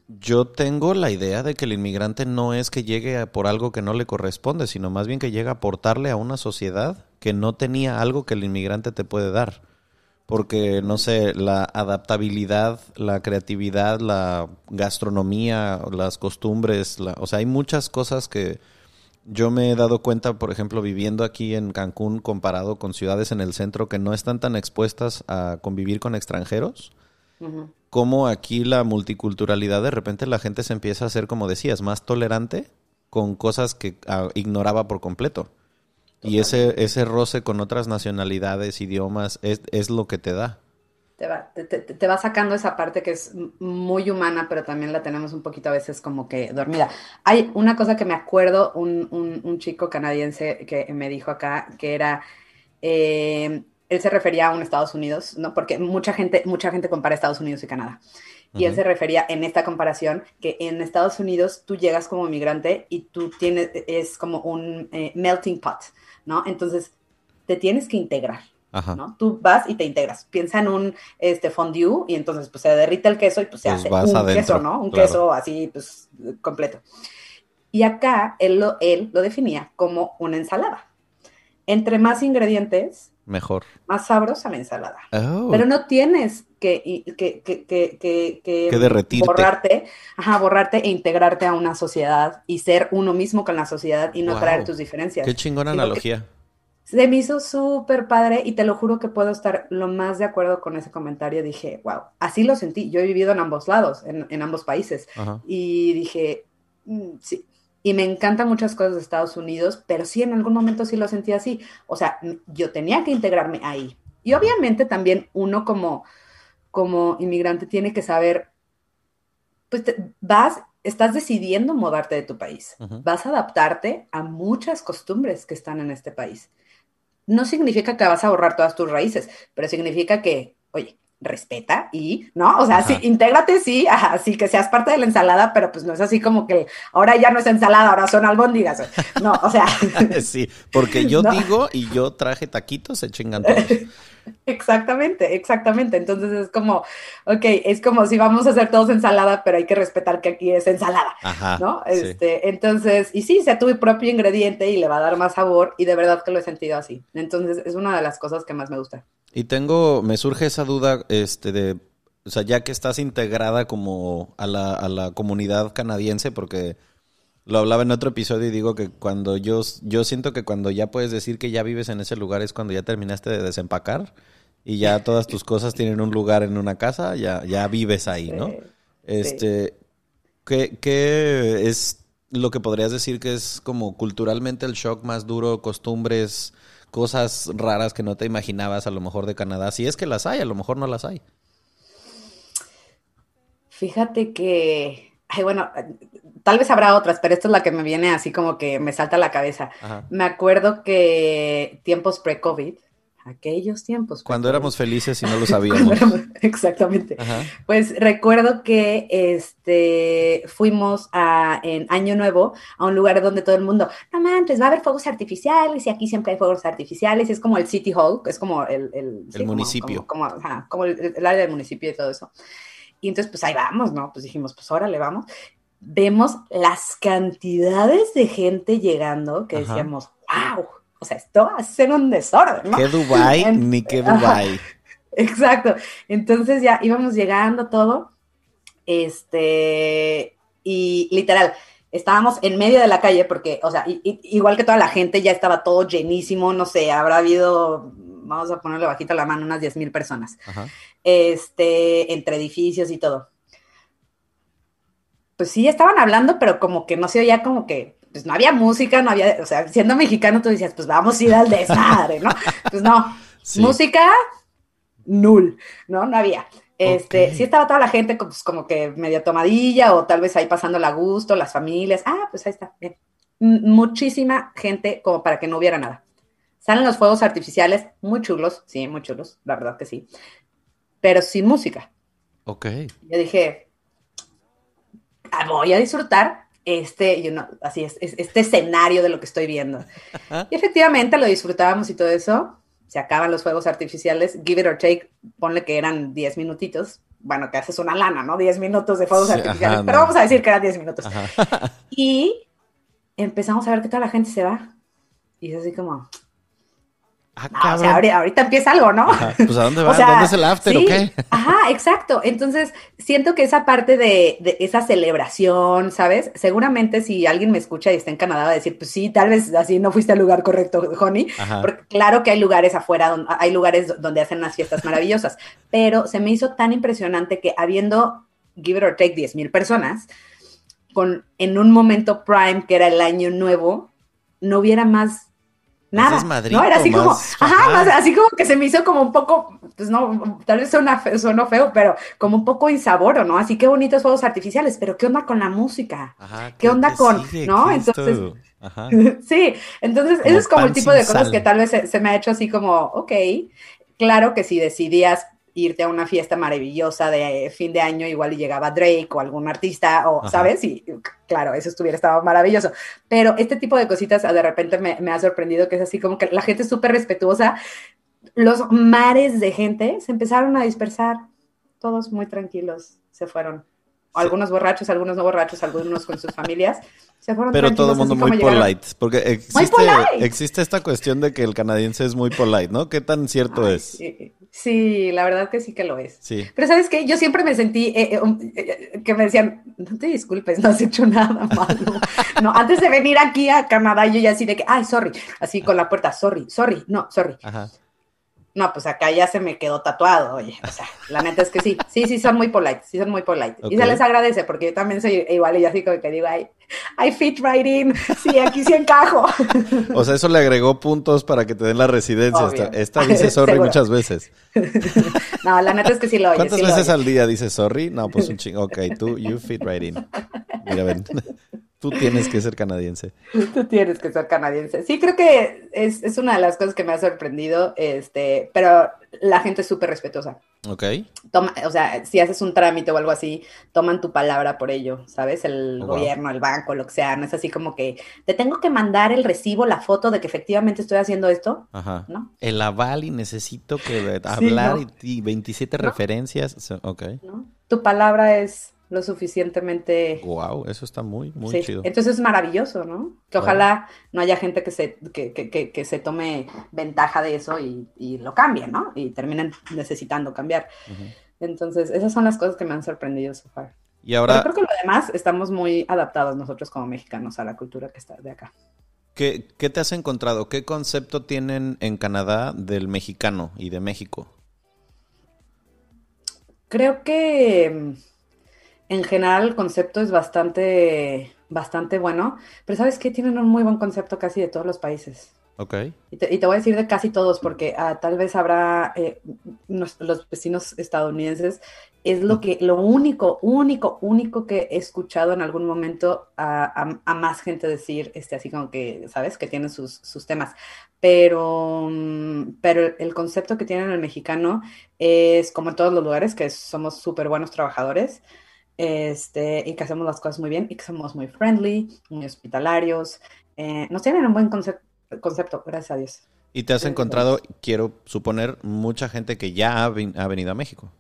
Yo tengo la idea de que el inmigrante no es que llegue por algo que no le corresponde, sino más bien que llega a aportarle a una sociedad que no tenía algo que el inmigrante te puede dar. Porque, no sé, la adaptabilidad, la creatividad, la gastronomía, las costumbres, la- o sea, hay muchas cosas que yo me he dado cuenta, por ejemplo, viviendo aquí en Cancún comparado con ciudades en el centro que no están tan expuestas a convivir con extranjeros. Cómo aquí la multiculturalidad de repente la gente se empieza a ser, como decías, más tolerante con cosas que ah, ignoraba por completo. Y ese, ese roce con otras nacionalidades, idiomas, es, es lo que te da. Te va, te, te- va sacando esa parte que es muy humana, pero también la tenemos un poquito a veces como que dormida. Hay una cosa que me acuerdo, un, un- un chico canadiense que me dijo acá, que era, eh, él se refería a un Estados Unidos, ¿no? Porque mucha gente, mucha gente compara Estados Unidos y Canadá. Y él se refería en esta comparación que en Estados Unidos tú llegas como migrante y tú tienes, es como un eh, melting pot, ¿no? Entonces te tienes que integrar. Ajá. ¿no? Tú vas y te integras. Piensa en un este, fondue y entonces pues se derrite el queso y pues se Pues hace un adentro, queso, ¿no? Un claro. queso así pues completo. Y acá él lo, él lo definía como una ensalada. Entre más ingredientes, Mejor. más sabrosa la ensalada. Oh, Pero no tienes que, que, que, que, que, derretirte. borrarte, ajá, borrarte e integrarte a una sociedad y ser uno mismo con la sociedad y no Wow. traer tus diferencias. Qué chingona Sino analogía. se me hizo súper padre y te lo juro que puedo estar lo más de acuerdo con ese comentario. Dije, wow, así lo sentí. Yo he vivido en ambos lados, en, en ambos países. Ajá. Y dije, "Mm, sí. Y me encantan muchas cosas de Estados Unidos, pero sí en algún momento sí lo sentí así. O sea, yo tenía que integrarme ahí. Y obviamente también uno como, como inmigrante tiene que saber, pues te- vas, estás decidiendo mudarte de tu país. Vas a adaptarte a muchas costumbres que están en este país. No significa que vas a borrar todas tus raíces, pero significa que, oye, respeta y, ¿no? O sea, sí, intégrate, sí, así que seas parte de la ensalada, pero pues no es así como que ahora ya no es ensalada, ahora son albóndigas. No, o sea. sí, porque yo digo y yo traje taquitos, se chingan todos. Exactamente, exactamente. Entonces es como, ok, es como si vamos a hacer todos ensalada, pero hay que respetar que aquí es ensalada, ¿no? Este, Entonces, y sí, sea tu propio ingrediente y le va a dar más sabor y de verdad que lo he sentido así. Entonces es una de las cosas que más me gusta. Y tengo, me surge esa duda, este, de, o sea, ya que estás integrada como a la, a la comunidad canadiense, porque lo hablaba en otro episodio y digo que cuando yo, yo siento que cuando ya puedes decir que ya vives en ese lugar es cuando ya terminaste de desempacar y ya todas tus cosas tienen un lugar en una casa, ya, ya vives ahí, ¿no? Este, ¿qué, ¿qué es lo que podrías decir que es como culturalmente el shock más duro, costumbres, cosas raras que no te imaginabas a lo mejor de Canadá. Si es que las hay, a lo mejor no las hay. Fíjate que, ay, bueno, tal vez habrá otras, pero esta es la que me viene así como que me salta a la cabeza. Me acuerdo que tiempos pre-COVID, aquellos tiempos. Cuando éramos felices y no lo sabíamos. exactamente. Pues recuerdo que este fuimos a, en Año Nuevo a un lugar donde todo el mundo, no manches, va a haber fuegos artificiales y aquí siempre hay fuegos artificiales. Es como el City Hall, es como el, el, municipio. Como, como, el, área del municipio y todo eso. Y entonces, pues ahí vamos, ¿no? Pues dijimos, pues órale, vamos. Vemos las cantidades de gente llegando que decíamos, wow o sea, esto va a ser un desorden, ¿no? ¿Qué Dubai? ni qué Dubai. Exacto. Entonces ya íbamos llegando todo, este, y literal, estábamos en medio de la calle porque, o sea, igual que toda la gente, ya estaba todo llenísimo, no sé, habrá habido, vamos a ponerle bajita la mano, unas 10 mil personas, este, entre edificios y todo. Pues sí, estaban hablando, pero como que no se oía como que pues no había música, no había, o sea, siendo mexicano tú decías, pues vamos a ir al desmadre, ¿no? Pues no, música, null, ¿no? No había. Este, sí estaba toda la gente pues, como que media tomadilla o tal vez ahí pasando a gusto, las familias. Ah, pues ahí está, bien. Muchísima gente como para que no hubiera nada. Salen los fuegos artificiales, muy chulos, sí, muy chulos, la verdad que sí, pero sin música. Ok. Yo dije, ah, voy a disfrutar este, you así es, este escenario de lo que estoy viendo. Y efectivamente lo disfrutábamos y todo eso. Se acaban los fuegos artificiales, give it or take, ponle que eran 10 minutitos. Bueno, que haces una lana, ¿no? 10 minutos de fuegos artificiales, pero vamos a decir que eran 10 minutos. Y empezamos a ver que toda la gente se va. Y es así como, Ah, o sea, ahorita, empieza algo, ¿no? Pues a dónde va, ¿dónde es el after o qué? Ajá, exacto. Entonces, siento que esa parte de, esa celebración, ¿sabes? Seguramente si alguien me escucha y está en Canadá va a decir, pues sí, tal vez así no fuiste al lugar correcto, Honey. Porque claro que hay lugares afuera, donde, hay lugares donde hacen unas fiestas maravillosas, pero se me hizo tan impresionante que habiendo, give it or take, 10 mil personas, con, en un momento prime, que era el año nuevo, no hubiera más nada. no, era así como, ajá, así como que se me hizo como un poco, pues no, tal vez suena feo, feo, pero como un poco insaboro, ¿no? Así que bonitos fuegos artificiales, pero ¿qué onda con la música? ¿Qué onda con, no? Entonces, sí, entonces eso es como el tipo de cosas que tal vez se, me ha hecho así como, ok, claro que si decidías irte a una fiesta maravillosa de fin de año, igual y llegaba Drake o algún artista, o, ¿sabes? Y claro, eso estuviera, estaba maravilloso. Pero este tipo de cositas de repente me, me ha sorprendido que es así como que la gente es súper respetuosa. Los mares de gente se empezaron a dispersar, todos muy tranquilos se fueron. Algunos borrachos, algunos no borrachos, algunos con sus familias. Se fueron Pero todo el mundo muy polite, porque existe, existe esta cuestión de que el canadiense es muy polite, ¿no? ¿Qué tan cierto es? Sí, la verdad que sí que lo es. Sí. Pero sabes qué, yo siempre me sentí eh, eh, eh, que me decían, no te disculpes, no has hecho nada malo. no, antes de venir aquí a Canadá, yo ya así de que, ay, sorry, así con la puerta, sorry, sorry, no, sorry. Ajá. No, pues acá ya se me quedó tatuado, oye. O sea, la neta es que sí, sí, sí son muy polite, sí son muy polite. Y se les agradece porque yo también soy igual y así como que digo, ay, I fit right in, sí, aquí sí encajo. O sea, eso le agregó puntos para que te den la residencia. Esta, dice sorry muchas veces. No, la neta es que sí lo oye. ¿Cuántas veces al día dice sorry? No, pues un chingo. Ok, tú, you fit right in. Mira, ven. Tú tienes que ser canadiense. Tú tienes que ser canadiense. Sí, creo que es, una de las cosas que me ha sorprendido, este, pero la gente es súper respetuosa. Ok. Toma, o sea, si haces un trámite o algo así, toman tu palabra por ello, ¿sabes? El Oh, wow. gobierno, el banco, lo que sea. No es así como que te tengo que mandar el recibo, la foto de que efectivamente estoy haciendo esto, Ajá. ¿no? El aval y necesito que hablar ¿no? y, y 27 ¿No? referencias. So- Ok. Tu palabra es lo suficientemente Wow, eso está muy, muy Sí, chido. entonces es maravilloso, ¿no? Que ojalá no haya gente que se, que, que- que- que se tome ventaja de eso y, y lo cambie, ¿no? Y terminen necesitando cambiar. Entonces, esas son las cosas que me han sorprendido so far. Y Pero ahora, creo que lo demás estamos muy adaptados nosotros como mexicanos a la cultura que está de acá. ¿qué, qué te has encontrado? ¿Qué concepto tienen en Canadá del mexicano y de México? Creo que mm, en general el concepto es bastante, bastante bueno, pero ¿sabes qué? Tienen un muy buen concepto casi de todos los países. Ok. Y te, y te voy a decir de casi todos, porque ah, tal vez habrá eh, nos- los vecinos estadounidenses, es lo que, lo único, único, único que he escuchado en algún momento a, a- a más gente decir, este, así como que, ¿sabes? Que tienen sus, sus temas. Pero, mm, pero el concepto que tienen el mexicano es, como en todos los lugares, que somos súper buenos trabajadores, este, y que hacemos las cosas muy bien, y que somos muy friendly, muy hospitalarios. Eh, nos tienen un buen concepto concepto, gracias a Dios. Y te has encontrado, quiero suponer, mucha gente que ya ha, ha venido a México.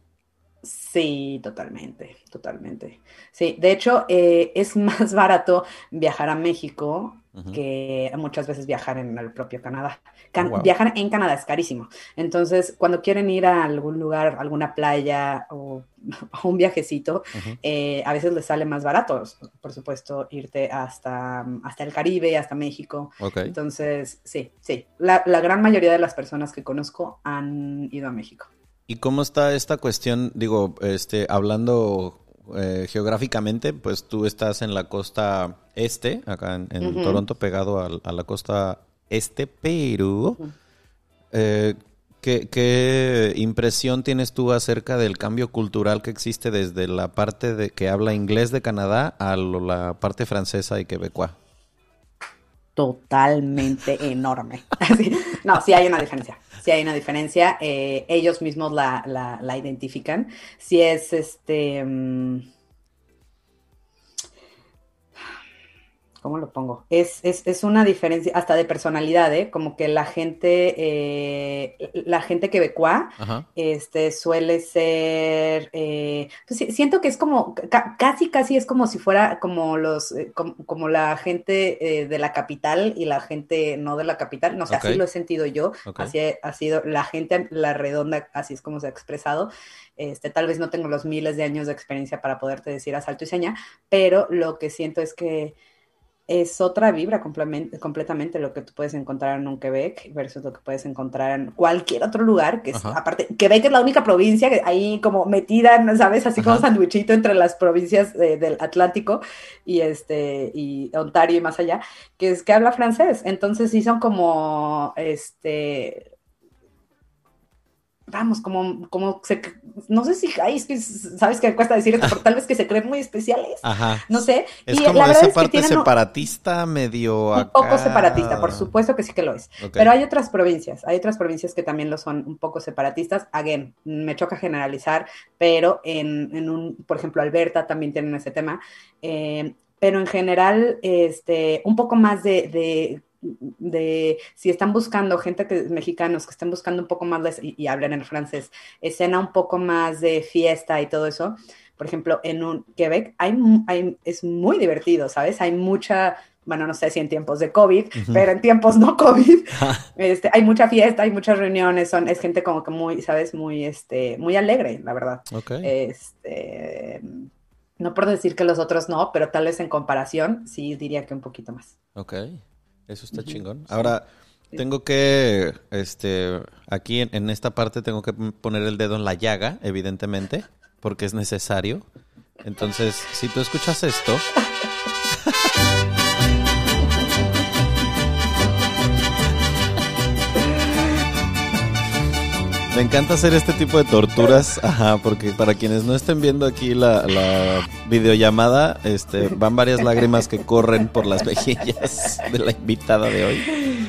Sí, totalmente, totalmente. Sí, de hecho, eh, es más barato viajar a México Que muchas veces viajar en el propio Canadá. Can- wow. Viajar en Canadá es carísimo. Entonces, cuando quieren ir a algún lugar, alguna playa o un viajecito, eh, a veces les sale más barato, por supuesto, irte hasta, hasta el Caribe, hasta México. Entonces, sí, sí. La, la gran mayoría de las personas que conozco han ido a México. ¿Y cómo está esta cuestión? Digo, este, hablando eh, geográficamente, pues tú estás en la costa este, acá en. Toronto, pegado al- a, la costa este, pero eh, ¿qué, qué impresión tienes tú acerca del cambio cultural que existe desde la parte de que habla inglés de Canadá a la parte francesa y quebecoa? Totalmente enorme. No, sí hay una diferencia. Sí hay una diferencia. eh, ellos mismos la, la- la identifican. Si es este. mm, ¿Cómo lo pongo? Es, es, es una diferencia hasta de personalidad, ¿eh? Como que la gente, eh, la gente quebecoa Ajá. este suele ser, eh, pues siento que es como, ca- casi, casi es como si fuera como los, eh, como, como la gente eh, de la capital y la gente no de la capital, no sé, así lo he sentido yo, así ha, ha sido la gente, la redonda, así es como se ha expresado, este, tal vez no tengo los miles de años de experiencia para poderte decir a salto y seña, pero lo que siento es que es otra vibra completamente lo que tú puedes encontrar en un Quebec versus lo que puedes encontrar en cualquier otro lugar, que es, Ajá. aparte, Quebec es la única provincia que ahí como metida, ¿sabes? Así como sandwichito entre las provincias de- del Atlántico y este, y Ontario y más allá, que es que habla francés. Entonces sí son como, este, vamos, como, como se, no sé si, ay, es que sabes que me cuesta decir esto, pero tal vez que se creen muy especiales, Ajá. no sé. Es y como la verdad esa es que parte un- separatista medio un poco separatista, por supuesto que sí que lo es. Pero hay otras provincias, hay otras provincias que también lo son un poco separatistas. Again, me choca generalizar, pero en, en un, por ejemplo, Alberta también tienen ese tema. Eh, pero en general, este, un poco más de, de, de si están buscando gente que mexicanos que estén buscando un poco más de, y, y hablan en francés, escena un poco más de fiesta y todo eso. Por ejemplo, en un Quebec hay, hay, es muy divertido, ¿sabes? Hay mucha, bueno, no sé si en tiempos de COVID, Ujú. pero en tiempos no COVID, este, hay mucha fiesta, hay muchas reuniones, son, es gente como que muy, ¿sabes? Muy, este, muy alegre, la verdad. Ok. Este, no por decir que los otros no, pero tal vez en comparación, sí diría que un poquito más. Ok, eso está chingón. Ahora, Sí. tengo que, este, aquí en, en esta parte tengo que poner el dedo en la llaga, evidentemente, porque es necesario. Entonces, si tú escuchas esto... Me encanta hacer este tipo de torturas, ajá, porque para quienes no estén viendo aquí la, la videollamada, este, van varias lágrimas que corren por las mejillas de la invitada de hoy.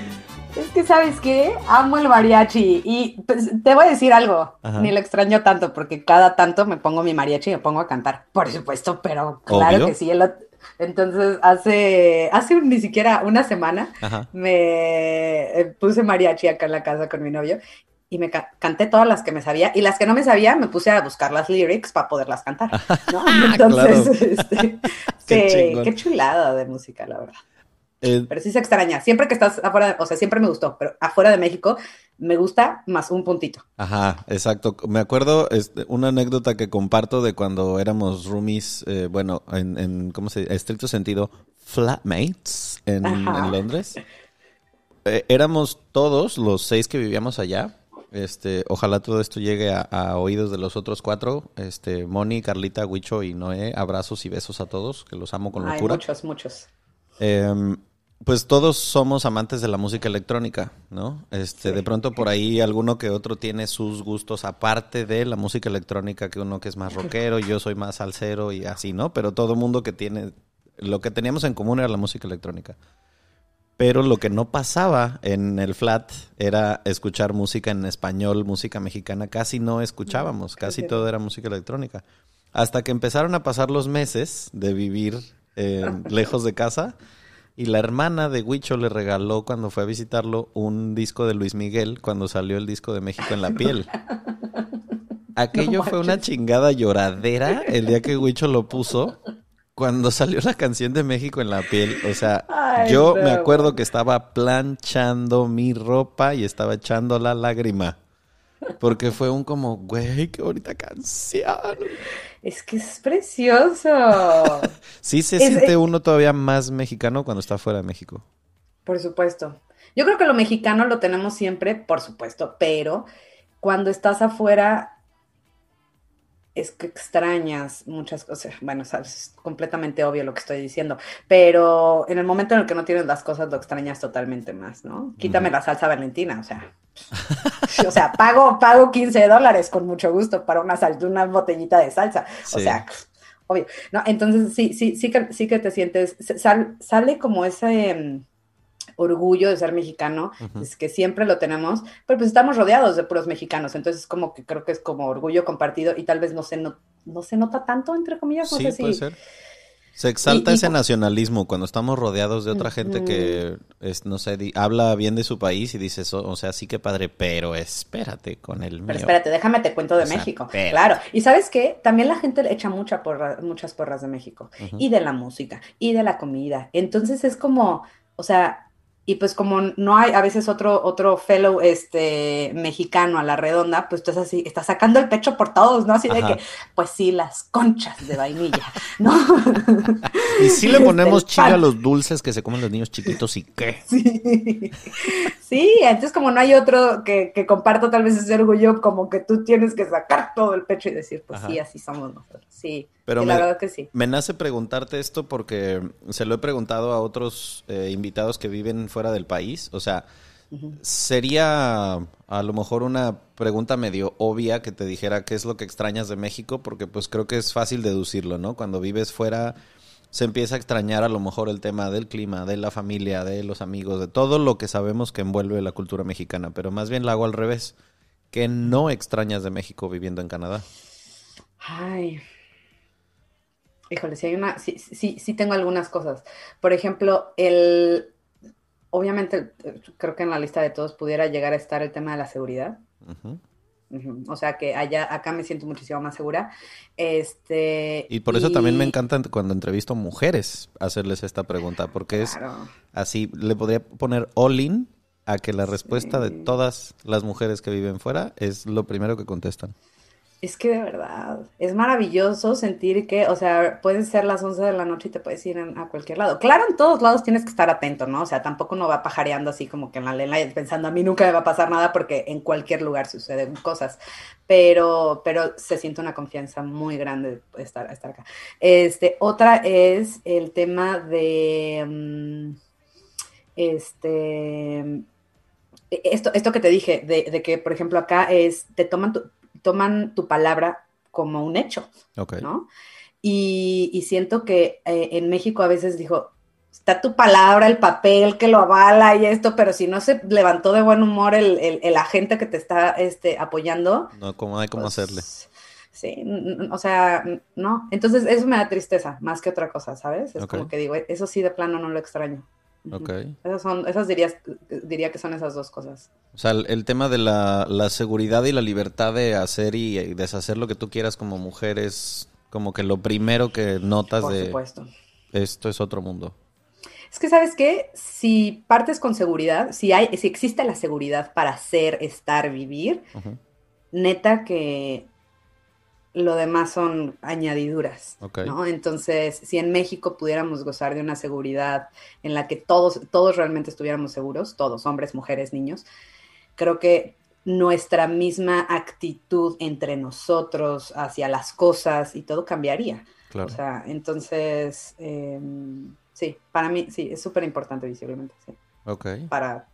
Es que, ¿sabes qué? Amo el mariachi. Y pues, te voy a decir algo. Ni lo extraño tanto, porque cada tanto me pongo mi mariachi y me pongo a cantar. Por supuesto, pero claro que sí. Entonces, hace, hace ni siquiera una semana me eh, puse mariachi acá en la casa con mi novio y me canté todas las que me sabía y las que no me sabía me puse a buscar las lyrics para poderlas cantar. ¿no? Entonces, este, qué, chulada de música, la verdad. Eh, pero sí se extraña. Siempre que estás afuera, o sea, siempre me gustó, pero afuera de México me gusta más un puntito. Ajá, exacto. Me acuerdo este, una anécdota que comparto de cuando éramos roomies, eh, bueno, en, en, ¿cómo se dice? Estricto sentido, flatmates en, Londres. Eh, éramos todos los seis que vivíamos allá. Este, ojalá todo esto llegue a, oídos de los otros cuatro. Este, Moni, Carlita, Huicho y Noé. Abrazos y besos a todos, que los amo con locura. muchos, muchos. Eh, pues todos somos amantes de la música electrónica, ¿no? Este, de pronto por ahí alguno que otro tiene sus gustos aparte de la música electrónica, que uno que es más rockero, yo soy más salsero y así, ¿no? Pero todo mundo que tiene, lo que teníamos en común era la música electrónica. Pero lo que no pasaba en el flat era escuchar música en español, música mexicana, casi no escuchábamos, casi todo era música electrónica. Hasta que empezaron a pasar los meses de vivir eh, lejos de casa y la hermana de Huicho le regaló cuando fue a visitarlo un disco de Luis Miguel cuando salió el disco de México en la piel. Aquello fue una chingada lloradera el día que Huicho lo puso. Cuando salió la canción de México en la piel, o sea, yo me acuerdo que estaba planchando mi ropa y estaba echando la lágrima. Porque fue un como, güey, qué bonita canción. Es que es precioso. sí se siente uno todavía más mexicano cuando está fuera de México. Por supuesto. Yo creo que lo mexicano lo tenemos siempre, por supuesto, pero cuando estás afuera es que extrañas muchas cosas. Bueno, es completamente obvio lo que estoy diciendo, pero en el momento en el que no tienes las cosas lo extrañas totalmente más, ¿no? Quítame la salsa valentina, o sea, o sea, pago, pago 15 dólares con mucho gusto para una, una botellita de salsa. O sea, obvio. No, entonces sí, sí, sí que, sí que te sientes, sale como ese mm, orgullo de ser mexicano, es que siempre lo tenemos, pero pues estamos rodeados de puros mexicanos, entonces como que creo que es como orgullo compartido y tal vez no se, no, no se nota tanto, entre comillas, no sé si... Ser. Se exalta ese nacionalismo cuando estamos rodeados de otra gente que, es, no sé, habla bien de su país y dices, o sea, sí que padre, pero espérate con el Pero espérate, déjame te cuento de México. Claro. Y ¿sabes qué? También la gente le echa mucha porra, muchas porras de México. Y de la música, y de la comida. Entonces es como, o sea, y pues como no hay a veces otro, otro fellow este, mexicano a la redonda, pues estás así, estás sacando el pecho por todos, ¿no? Así de que, pues sí, las conchas de vainilla, ¿no? y sí le ponemos chile a los dulces que se comen los niños chiquitos y qué. Sí. sí, entonces como no hay otro que, que comparto tal vez ese orgullo, como que tú tienes que sacar todo el pecho y decir, pues sí, así somos nosotros, sí. Pero me, que sí. me nace preguntarte esto porque se lo he preguntado a otros eh, invitados que viven fuera del país. O sea, sería a lo mejor una pregunta medio obvia que te dijera qué es lo que extrañas de México, porque pues creo que es fácil deducirlo, ¿no? Cuando vives fuera se empieza a extrañar a lo mejor el tema del clima, de la familia, de los amigos, de todo lo que sabemos que envuelve la cultura mexicana, pero más bien la hago al revés. ¿Qué no extrañas de México viviendo en Canadá? Ay, Híjole, sí hay una, sí, sí, sí tengo algunas cosas. Por ejemplo, el, obviamente creo que en la lista de todos pudiera llegar a estar el tema de la seguridad. O sea que allá, acá me siento muchísimo más segura. Este. Y por eso también me encanta cuando entrevisto mujeres hacerles esta pregunta, porque es así, le podría poner all in a que la respuesta de todas las mujeres que viven fuera es lo primero que contestan. Es que de verdad, es maravilloso sentir que, o sea, pueden ser las 11 de la noche y te puedes ir a cualquier lado. Claro, en todos lados tienes que estar atento, ¿no? O sea, tampoco uno va pajareando así como que en la lena pensando a mí nunca me va a pasar nada porque en cualquier lugar suceden cosas. Pero, pero se siente una confianza muy grande de estar, estar acá. Este, otra es el tema de, mm, este, esto, esto que te dije, de, de que, por ejemplo, acá es, te toman tu toman tu palabra como un hecho, ¿no? Y, siento que eh, en México a veces dijo, está tu palabra, el papel que lo avala y esto, pero si no se levantó de buen humor el, el, agente que te está este, apoyando. No, ¿cómo hay cómo pues, hacerle? Sí, o sea, no. Entonces eso me da tristeza, más que otra cosa, ¿sabes? Es como que digo, eso sí de plano no lo extraño. Ok. Esas son, esas dirías, diría que son esas dos cosas. O sea, el, tema de la, la, seguridad y la libertad de hacer y, deshacer lo que tú quieras como mujer es como que lo primero que notas Por de supuesto. esto es otro mundo. Es que, ¿sabes qué? Si partes con seguridad, si hay, si existe la seguridad para ser, estar, vivir, neta que lo demás son añadiduras, ¿no? Entonces, si en México pudiéramos gozar de una seguridad en la que todos, todos realmente estuviéramos seguros, todos, hombres, mujeres, niños, creo que nuestra misma actitud entre nosotros hacia las cosas y todo cambiaría. O sea, entonces, em, sí, para mí, sí, es súper importante visiblemente, sí. Para,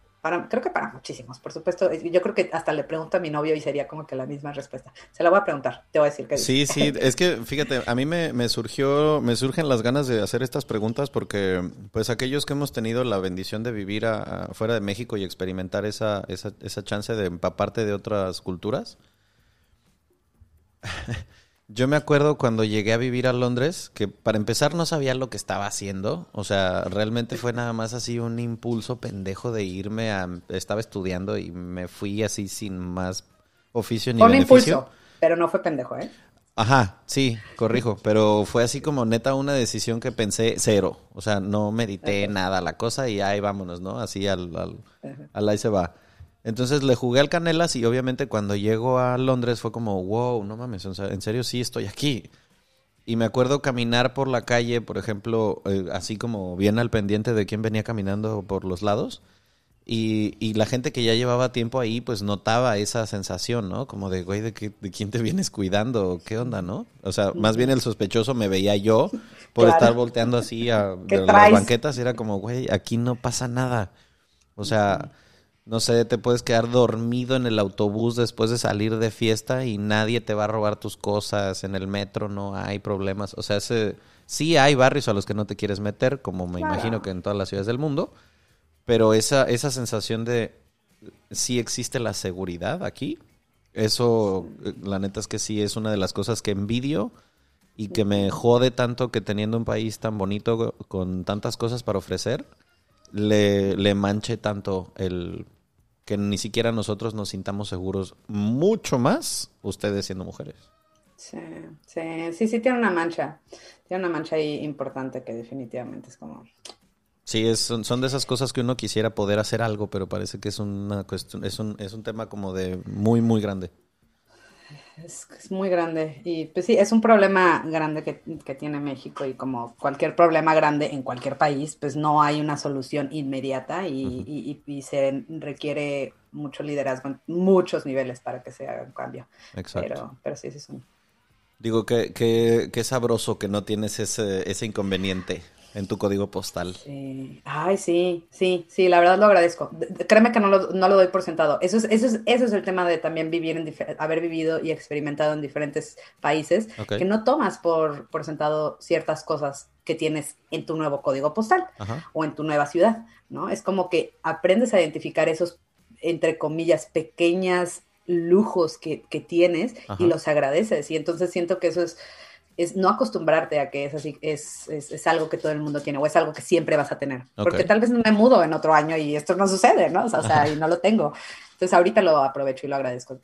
creo que para muchísimos, por supuesto. Yo creo que hasta le pregunto a mi novio y sería como que la misma respuesta. Se la voy a preguntar, te voy a decir que sí. Sí, es que fíjate, a mí me, surgió, me surgen las ganas de hacer estas preguntas porque, pues, aquellos que hemos tenido la bendición de vivir fuera de México y experimentar esa, esa, esa chance de empaparte de otras culturas. Yo me acuerdo cuando llegué a vivir a Londres, que para empezar no sabía lo que estaba haciendo. O sea, realmente fue nada más así un impulso pendejo de irme a... Estaba estudiando y me fui así sin más oficio ni un impulso, pero no fue pendejo, ¿eh? Ajá, sí, corrijo, pero fue así como neta una decisión que pensé cero. O sea, no medité nada la cosa y ahí vámonos, ¿no? Así al, al, al ahí se va. Entonces le jugué al Canelas y obviamente cuando llego a Londres fue como, wow, no mames, en serio sí estoy aquí. Y me acuerdo caminar por la calle, por ejemplo, eh, así como bien al pendiente de quién venía caminando por los lados. Y, y, la gente que ya llevaba tiempo ahí, pues notaba esa sensación, ¿no? Como de, güey, ¿de, qué, de quién te vienes cuidando? ¿Qué onda, no? O sea, más bien el sospechoso me veía yo por estar volteando así a las banquetas. Era como, güey, aquí no pasa nada. O sea, no sé, te puedes quedar dormido en el autobús después de salir de fiesta y nadie te va a robar tus cosas. En el metro no hay problemas. O sea, sí hay barrios a los que no te quieres meter, como me imagino que en todas las ciudades del mundo. Pero esa, esa sensación de sí existe la seguridad aquí, eso, la neta es que sí es una de las cosas que envidio y que me jode tanto que teniendo un país tan bonito con tantas cosas para ofrecer, le, le manche tanto el que ni siquiera nosotros nos sintamos seguros, mucho más ustedes siendo mujeres. Sí, sí, sí, sí tiene una mancha, tiene una mancha ahí importante que definitivamente es como... Sí, es, son, de esas cosas que uno quisiera poder hacer algo, pero parece que es una cuestión, es un, es un tema como de muy, muy grande. Es, muy grande y pues sí, es un problema grande que, tiene México y como cualquier problema grande en cualquier país, pues no hay una solución inmediata y, se requiere mucho liderazgo en muchos niveles para que se haga un cambio. Exacto. Pero, pero sí, sí, son... Digo, que, que, que sabroso que no tienes ese, ese inconveniente en tu código postal. Sí. Ay, sí, sí, sí, la verdad lo agradezco. Créeme que no lo, no lo doy por sentado. Eso es, eso es, eso es el tema de también vivir en haber vivido y experimentado en diferentes países, que no tomas por, por sentado ciertas cosas que tienes en tu nuevo código postal o en tu nueva ciudad, ¿no? Es como que aprendes a identificar esos, entre comillas, pequeñas lujos que, que tienes y los agradeces. Y entonces siento que eso es es no acostumbrarte a que es así, es, es, algo que todo el mundo tiene o es algo que siempre vas a tener. Porque tal vez me mudo en otro año y esto no sucede, ¿no? O sea, y no lo tengo. Entonces ahorita lo aprovecho y lo agradezco.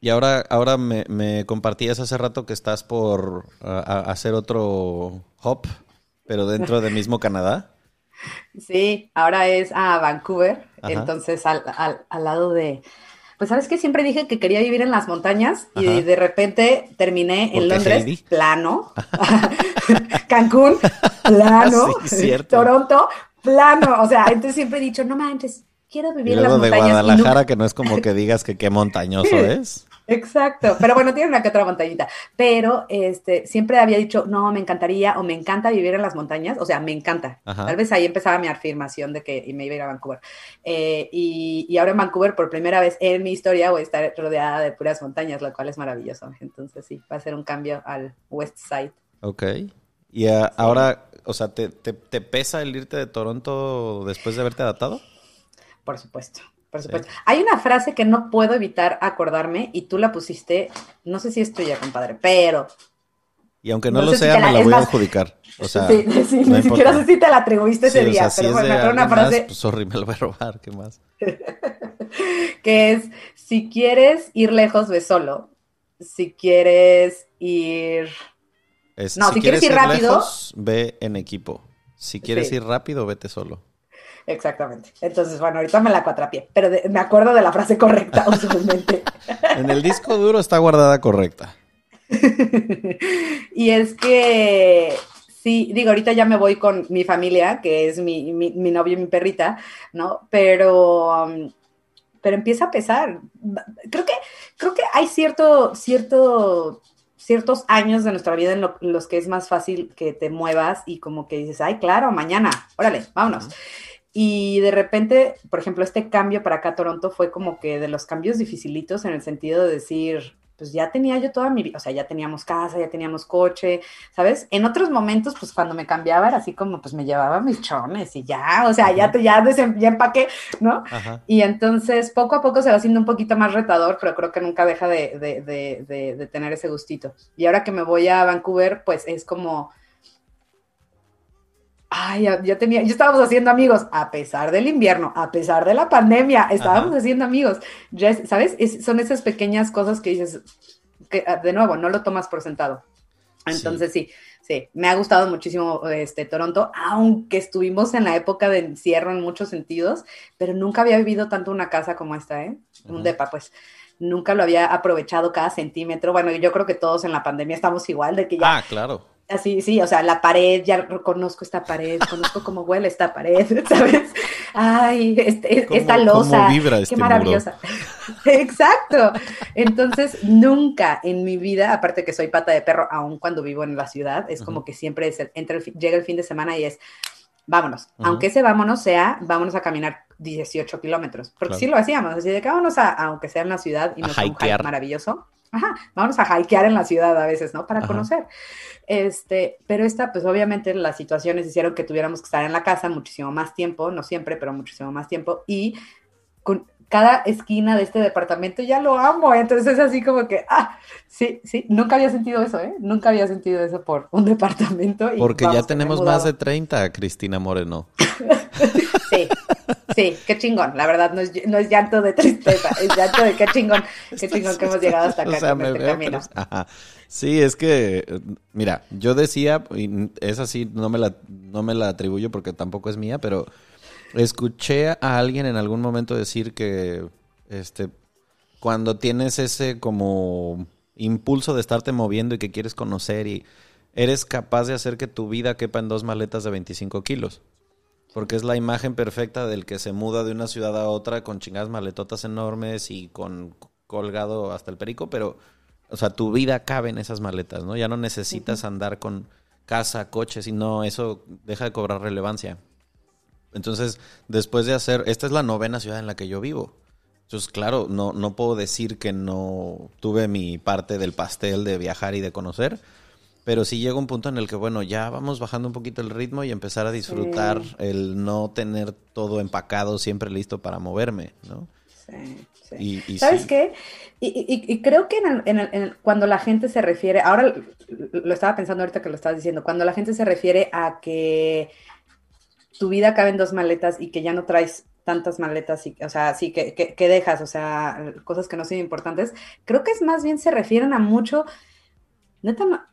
Y ahora, ahora me, me compartías hace rato que estás por hacer otro hop, pero dentro del mismo Canadá. Sí, ahora es a Vancouver, entonces al, al, al lado de, pues sabes que siempre dije que quería vivir en las montañas y de repente terminé en Londres, plano, Cancún, plano, Toronto, plano, o sea, entonces siempre he dicho, no manches, quiero vivir en las montañas. de Guadalajara, que no es como que digas que qué montañoso es. Exacto, pero bueno, tiene una que otra montañita. Pero este, siempre había dicho, no, me encantaría o me encanta vivir en las montañas, o sea, me encanta. Tal vez ahí empezaba mi afirmación de que me iba a ir a Vancouver. Eh, y, y, ahora en Vancouver, por primera vez en mi historia, voy a estar rodeada de puras montañas, lo cual es maravilloso. Entonces sí, va a ser un cambio al West Side. Ok. Y ahora, o sea, ¿te, pesa el irte de Toronto después de haberte adaptado? Por supuesto, por supuesto. Hay una frase que no puedo evitar acordarme y tú la pusiste, no sé si es tuya, compadre, pero... Y aunque no, lo sea, me la voy a adjudicar. O sea, sí, ni siquiera sé si te la atribuiste ese día, pero bueno, me una frase... pues, sorry, me la voy a robar, ¿qué más? que es, si quieres ir lejos, ve solo. Si quieres ir no, si, quieres, ir, rápido, ve en equipo. Si quieres ir rápido, vete solo. Exactamente. Entonces, bueno, ahorita me la cuatrapié, pero me acuerdo de la frase correcta usualmente. en el disco duro está guardada correcta. y es que sí, digo, ahorita ya me voy con mi familia, que es mi, mi, novio y mi perrita, ¿no? Pero, um, pero empieza a pesar. Creo que, creo que hay cierto, cierto ciertos años de nuestra vida en, los que es más fácil que te muevas y como que dices, ay, claro, mañana, órale, vámonos. Y de repente, por ejemplo, este cambio para acá a Toronto fue como que de los cambios dificilitos en el sentido de decir, pues ya tenía yo toda mi vida, o sea, ya teníamos casa, ya teníamos coche, ¿sabes? En otros momentos, pues cuando me cambiaba era así como, pues me llevaba mis chones y ya, o sea, ya, ya, ya empaqué, ¿no? Y entonces poco a poco se va haciendo un poquito más retador, pero creo que nunca deja de, de, de tener ese gustito. Y ahora que me voy a Vancouver, pues es como Ay, ya, tenía, yo estábamos haciendo amigos, a pesar del invierno, a pesar de la pandemia, estábamos haciendo amigos. ¿Sabes? son esas pequeñas cosas que dices, que ah, de nuevo, no lo tomas por sentado. Entonces sí. sí, me ha gustado muchísimo este Toronto, aunque estuvimos en la época de encierro en muchos sentidos, pero nunca había vivido tanto una casa como esta, ¿eh? Un depa, pues nunca lo había aprovechado cada centímetro. Bueno, yo creo que todos en la pandemia estamos igual, de que ya. Ah, claro. Así, sí, o sea, la pared, ya reconozco esta pared, conozco cómo huele esta pared, ¿sabes? Ay, este, esta losa, qué este maravillosa. Exacto. Entonces, nunca en mi vida, aparte que soy pata de perro, aun cuando vivo en la ciudad, es como que siempre es entra llega el fin de semana y es, vámonos. Aunque ese vámonos sea, vámonos a caminar 18 kilómetros. Porque sí lo hacíamos, así de que vámonos a, aunque sea en la ciudad y no sea un hike maravilloso. Ajá, vamos a hikear en la ciudad a veces, ¿no? Para conocer. Este, pero esta, pues obviamente las situaciones hicieron que tuviéramos que estar en la casa muchísimo más tiempo, no siempre, pero muchísimo más tiempo, y con cada esquina de este departamento ya lo amo, entonces es así como que, ah, sí, sí, nunca había sentido eso, ¿eh? Nunca había sentido eso por un departamento. Porque ya tenemos más de 30, Cristina Moreno. sí, sí, qué chingón, la verdad no es, no es llanto de tristeza, es llanto de qué chingón, qué chingón que hemos llegado hasta acá con este camino. Sí, es que, mira, yo decía, y es así, no me la, no me la atribuyo porque tampoco es mía, pero Escuché a alguien en algún momento decir que este cuando tienes ese como impulso de estarte moviendo y que quieres conocer y eres capaz de hacer que tu vida quepa en dos maletas de 25 kilos. Porque es la imagen perfecta del que se muda de una ciudad a otra con chingadas maletotas enormes y con colgado hasta el perico, pero, o sea, tu vida cabe en esas maletas, ¿no? Ya no necesitas andar con casa, coche, sino eso deja de cobrar relevancia. Entonces, después de hacer, esta es la novena ciudad en la que yo vivo. Entonces, claro, no, no puedo decir que no tuve mi parte del pastel de viajar y de conocer, pero sí llega un punto en el que, bueno, ya vamos bajando un poquito el ritmo y empezar a disfrutar el no tener todo empacado, siempre listo para moverme, ¿no? Sí, sí. Y, ¿Sabes qué? Y, creo que en cuando la gente se refiere, ahora lo estaba pensando ahorita que lo estabas diciendo, cuando la gente se refiere a que tu vida cabe en dos maletas y que ya no traes tantas maletas, y, o sea, sí, que, que, dejas, o sea, cosas que no son importantes, creo que es más bien se refieren a mucho, neta,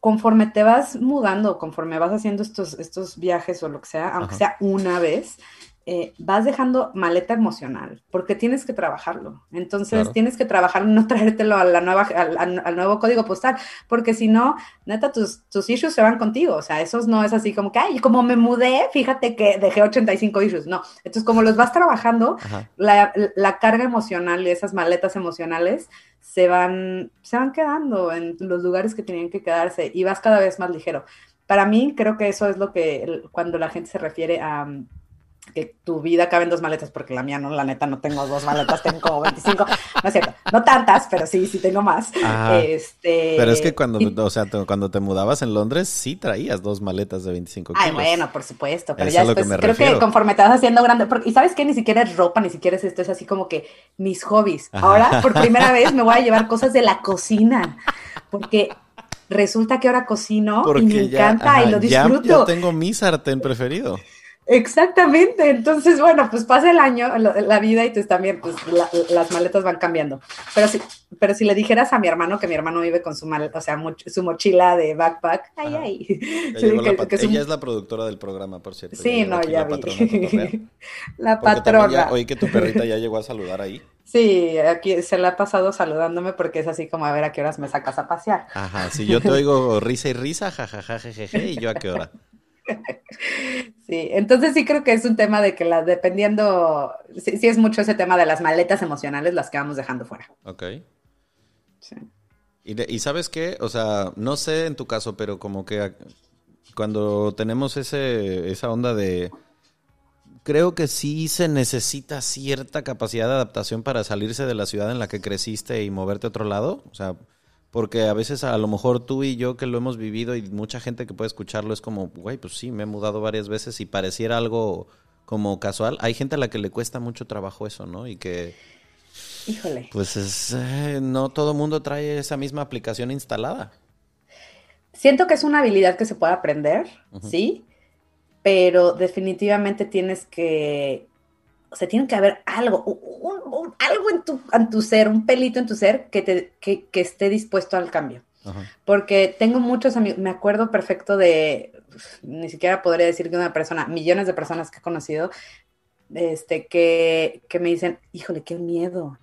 conforme te vas mudando, conforme vas haciendo estos, estos viajes o lo que sea, aunque sea una vez, eh, vas dejando maleta emocional, porque tienes que trabajarlo. Entonces, tienes que trabajarlo, no traértelo a la nueva, al, nuevo código postal, porque si no, neta, tus, tus issues se van contigo. O sea, esos no es así como que, ay, como me mudé, fíjate que dejé 85 issues. No. Entonces, como los vas trabajando, la, la, carga emocional y esas maletas emocionales se van, se van quedando en los lugares que tenían que quedarse y vas cada vez más ligero. Para mí, creo que eso es lo que, cuando la gente se refiere a que tu vida cabe en dos maletas, porque la mía no, la neta no tengo dos maletas, tengo como 25, no es cierto, no tantas, pero sí, sí tengo más. Este, pero es que cuando, o sea, cuando te mudabas en Londres, sí traías dos maletas de 25 kilos. Ay, bueno, por supuesto, pero ya después, creo que conforme te vas haciendo grande, y sabes que ni siquiera es ropa, ni siquiera es esto, es así como que mis hobbies. Ahora, por primera vez, me voy a llevar cosas de la cocina, porque resulta que ahora cocino y me encanta y lo disfruto. Ya, yo tengo mi sartén preferido. Exactamente, entonces bueno, pues pasa el año, la vida y pues también pues las maletas van cambiando. Pero si, pero si le dijeras a mi hermano que mi hermano vive con su maleta, o sea, su mochila de backpack, ay, ay. ella es la productora del programa, por cierto. Sí, no, ya la vi. la patrona. oí que tu perrita ya llegó a saludar ahí. Sí, aquí se la ha pasado saludándome porque es así como a ver a qué horas me sacas a pasear. Ajá, si yo te oigo risa y risa, jajaja, jejeje, y yo a qué hora. Sí, entonces sí creo que es un tema de que las dependiendo, sí, es mucho ese tema de las maletas emocionales las que vamos dejando fuera. Ok. Sí. Y, sabes qué, o sea, no sé en tu caso, pero como que cuando tenemos ese, esa onda de... Creo que sí se necesita cierta capacidad de adaptación para salirse de la ciudad en la que creciste y moverte a otro lado. O sea, porque a veces a lo mejor tú y yo que lo hemos vivido y mucha gente que puede escucharlo es como, güey, pues sí, me he mudado varias veces y pareciera algo como casual. Hay gente a la que le cuesta mucho trabajo eso, ¿no? Y que... Híjole. Pues es, eh, no todo mundo trae esa misma aplicación instalada. Siento que es una habilidad que se puede aprender, sí, pero definitivamente tienes que o sea, tiene que haber algo, algo en tu, en tu ser, un pelito en tu ser que, te, que, que esté dispuesto al cambio. Porque tengo muchos amigos, me acuerdo perfecto de, ni siquiera podría decir que una persona, millones de personas que he conocido, este, que, que, me dicen, híjole, qué miedo.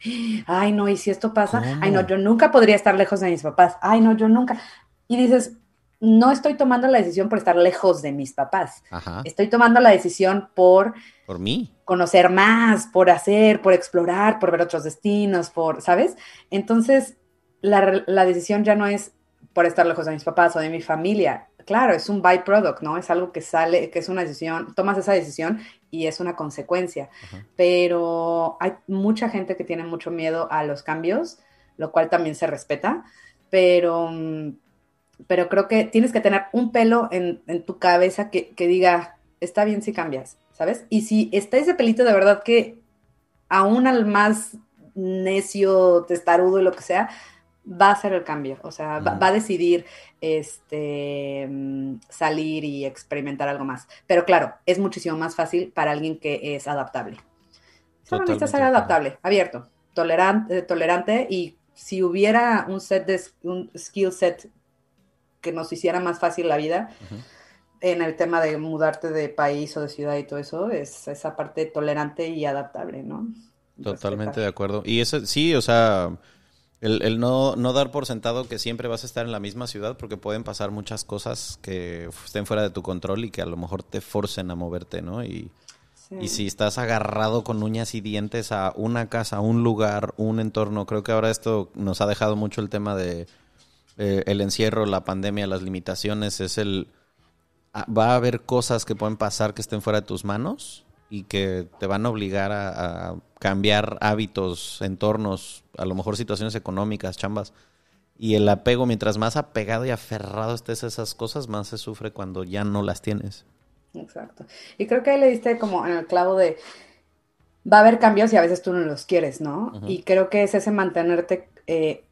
Ay, no, y si esto pasa, ay, no, yo nunca podría estar lejos de mis papás. Ay, no, yo nunca. Y dices, no estoy tomando la decisión por estar lejos de mis papás. Estoy tomando la decisión por... Por mí. Conocer más, por hacer, por explorar, por ver otros destinos, por, ¿sabes? Entonces, la, la decisión ya no es por estar lejos de mis papás o de mi familia. Claro, es un byproduct, ¿no? Es algo que sale, que es una decisión, tomas esa decisión y es una consecuencia. Pero hay mucha gente que tiene mucho miedo a los cambios, lo cual también se respeta, pero mm, pero creo que tienes que tener un pelo en, tu cabeza que, diga, está bien si cambias, ¿sabes? Y si está ese pelito de verdad que aún al más necio, testarudo y lo que sea, va a hacer el cambio, o sea, va, a decidir este, salir y experimentar algo más. Pero claro, es muchísimo más fácil para alguien que es adaptable. Solo necesitas ser adaptable, abierto, tolerante, tolerante y si hubiera un set de un skill set que nos hiciera más fácil la vida. En el tema de mudarte de país o de ciudad y todo eso, es esa parte tolerante y adaptable, ¿no? Totalmente de acuerdo. Y eso, sí, o sea, el, no, no, dar por sentado que siempre vas a estar en la misma ciudad porque pueden pasar muchas cosas que estén fuera de tu control y que a lo mejor te forcen a moverte, ¿no? Y, y si estás agarrado con uñas y dientes a una casa, un lugar, un entorno, creo que ahora esto nos ha dejado mucho el tema de eh, el encierro, la pandemia, las limitaciones, es el... Ah, va a haber cosas que pueden pasar que estén fuera de tus manos y que te van a obligar a, cambiar hábitos, entornos, a lo mejor situaciones económicas, chambas. Y el apego, mientras más apegado y aferrado estés a esas cosas, más se sufre cuando ya no las tienes. Exacto. Y creo que ahí le diste como en el clavo de va a haber cambios y a veces tú no los quieres, ¿no? Y creo que es ese mantenerte eh,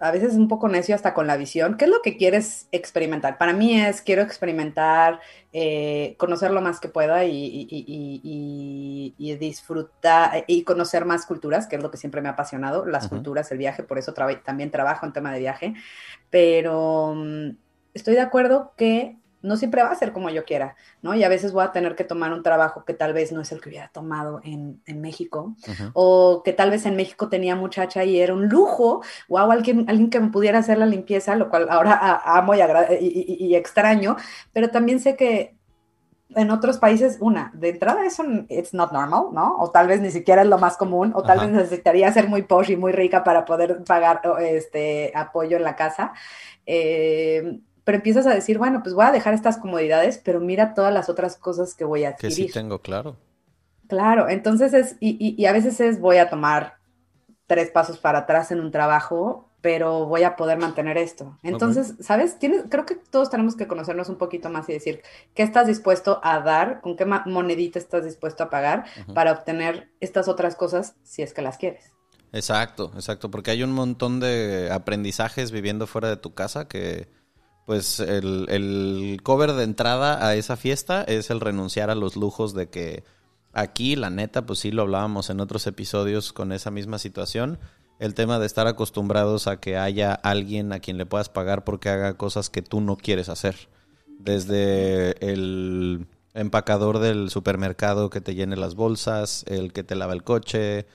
a veces es un poco necio hasta con la visión. ¿Qué es lo que quieres experimentar? Para mí es, quiero experimentar, eh, conocer lo más que pueda y, disfrutar y conocer más culturas, que es lo que siempre me ha apasionado, las culturas, el viaje, por eso también trabajo en tema de viaje. Pero mm, estoy de acuerdo que no siempre va a ser como yo quiera, ¿no? Y a veces voy a tener que tomar un trabajo que tal vez no es el que hubiera tomado en, México, o que tal vez en México tenía muchacha y era un lujo, o alguien, alguien que me pudiera hacer la limpieza, lo cual ahora amo y, y, extraño, pero también sé que en otros países, una, de entrada eso it's not normal, ¿no? O tal vez ni siquiera es lo más común, o tal vez necesitaría ser muy posh y muy rica para poder pagar este apoyo en la casa. Eh, pero empiezas a decir, bueno, pues voy a dejar estas comodidades, pero mira todas las otras cosas que voy a adquirir. Que sí tengo, claro. Claro, entonces es, y, y, a veces es voy a tomar tres pasos para atrás en un trabajo, pero voy a poder mantener esto. Entonces, ¿sabes? Tienes, creo que todos tenemos que conocernos un poquito más y decir qué estás dispuesto a dar, con qué monedita estás dispuesto a pagar para obtener estas otras cosas si es que las quieres. Exacto, exacto, porque hay un montón de aprendizajes viviendo fuera de tu casa que, pues, el, el cover de entrada a esa fiesta es el renunciar a los lujos de que Aquí, la neta, pues sí lo hablábamos en otros episodios con esa misma situación. El tema de estar acostumbrados a que haya alguien a quien le puedas pagar porque haga cosas que tú no quieres hacer. Desde el empacador del supermercado que te llene las bolsas, el que te lava el coche,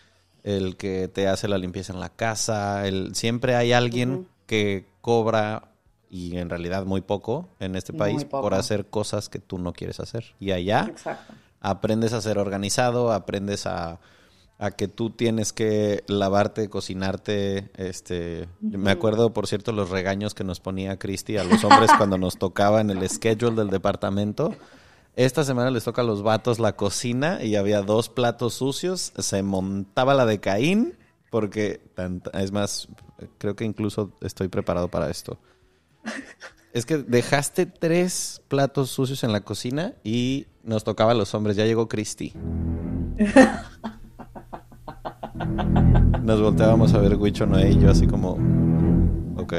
el que te hace la limpieza en la casa. El, siempre hay alguien que cobra y en realidad muy poco en este país por hacer cosas que tú no quieres hacer. Y allá Exacto aprendes a ser organizado, aprendes a, que tú tienes que lavarte, cocinarte, este, me acuerdo, por cierto, los regaños que nos ponía Cristi a los hombres cuando nos tocaba en el schedule del departamento. Esta semana les toca a los vatos la cocina y había dos platos sucios, se montaba la de Caín, porque, es más, creo que incluso estoy preparado para esto. Es que dejaste tres platos sucios en la cocina y nos tocaba a los hombres. Ya llegó Cristi. Nos volteábamos a ver Wicho Noé y yo así como... Ok.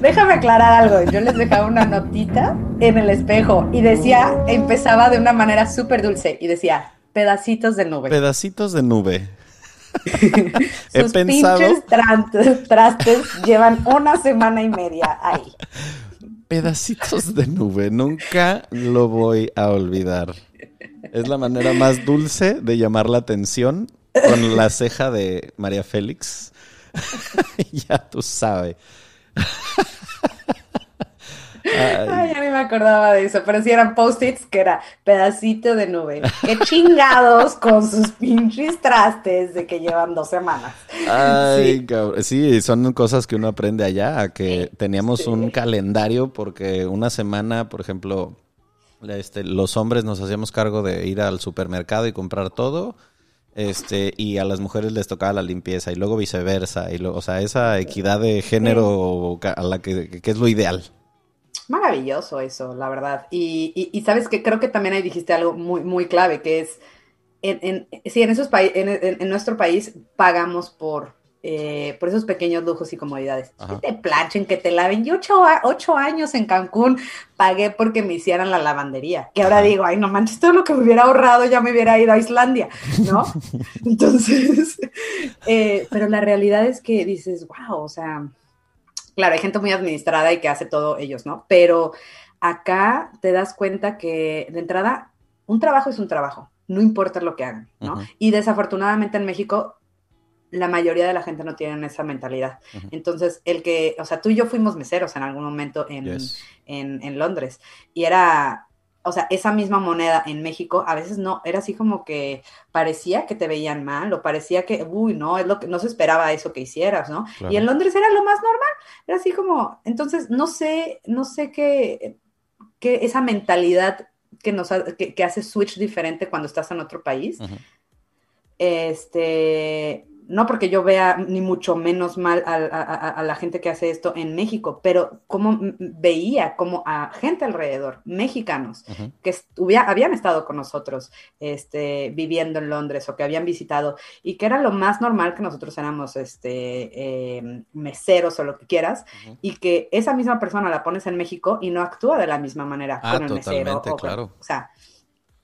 Déjame aclarar algo. Yo les dejaba una notita en el espejo y decía, empezaba de una manera súper dulce y decía, pedacitos de nube. Pedacitos de nube. Sus pinches trastes llevan una semana y media ahí pedacitos de nube. Nunca lo voy a olvidar. Es la manera más dulce de llamar la atención con la ceja de María Félix. ya tú sabes. Ay. a mí me acordaba de eso, pero si eran post-its que era pedacito de nube. Qué chingados con sus pinches trastes de que llevan dos semanas. Ay, sí. sí, son cosas que uno aprende allá, a que teníamos un calendario porque una semana, por ejemplo, este, los hombres nos hacíamos cargo de ir al supermercado y comprar todo. Este, y a las mujeres les tocaba la limpieza y luego viceversa, y o sea, esa equidad de género a la que es lo ideal. Maravilloso eso, la verdad. Y, y, sabes que creo que también ahí dijiste algo muy, muy clave, que es, en, en, sí, en, esos en, en, nuestro país pagamos por, eh, por esos pequeños lujos y comodidades. Que te planchen, que te laven. Yo ocho, ocho, años en Cancún pagué porque me hicieran la lavandería. Que ahora digo, ay, no manches, todo lo que me hubiera ahorrado ya me hubiera ido a Islandia, ¿no? Entonces, eh, pero la realidad es que dices, wow, o sea Claro, hay gente muy administrada y que hace todo ellos, ¿no? Pero acá te das cuenta que de entrada, un trabajo es un trabajo, no importa lo que hagan, ¿no? Y desafortunadamente en México la mayoría de la gente no tiene esa mentalidad. Entonces, el que, o sea, tú y yo fuimos meseros en algún momento en, en Londres y era, o sea, esa misma moneda en México a veces no, era así como que parecía que te veían mal o parecía que, uy, no, es lo que no se esperaba eso que hicieras, ¿no? Y en Londres era lo más normal, era así como, entonces, no sé, no sé qué, qué esa mentalidad que nos que, hace switch diferente cuando estás en otro país. Este, no porque yo vea ni mucho menos mal a, la gente que hace esto en México, pero como veía como a gente alrededor, mexicanos, que habían estado con nosotros este, viviendo en Londres o que habían visitado y que era lo más normal que nosotros éramos este, em, meseros o lo que quieras, y que esa misma persona la pones en México y no actúa de la misma manera ah, con el mesero. claro. o sea,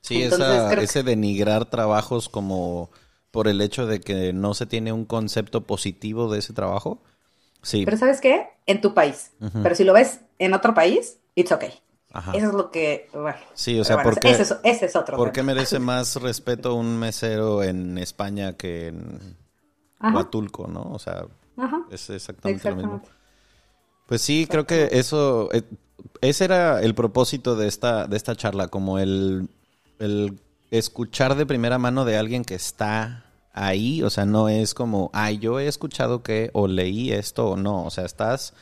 sí, ese denigrar trabajos como por el hecho de que no se tiene un concepto positivo de ese trabajo. Sí. Pero ¿sabes qué? En tu país. Pero si lo ves en otro país, it's okay. Eso es lo que, bueno. Sí, o sea, porque ese, es, otro. ¿Por qué merece más respeto un mesero en España que en Huatulco, no? O sea, es exactamente, lo mismo. Pues sí, creo que eso, eh, ese era el propósito de esta, de esta charla, como el, el escuchar de primera mano de alguien que está ahí, o sea, no es como, ay, yo he escuchado que o leí esto o no, o sea, estás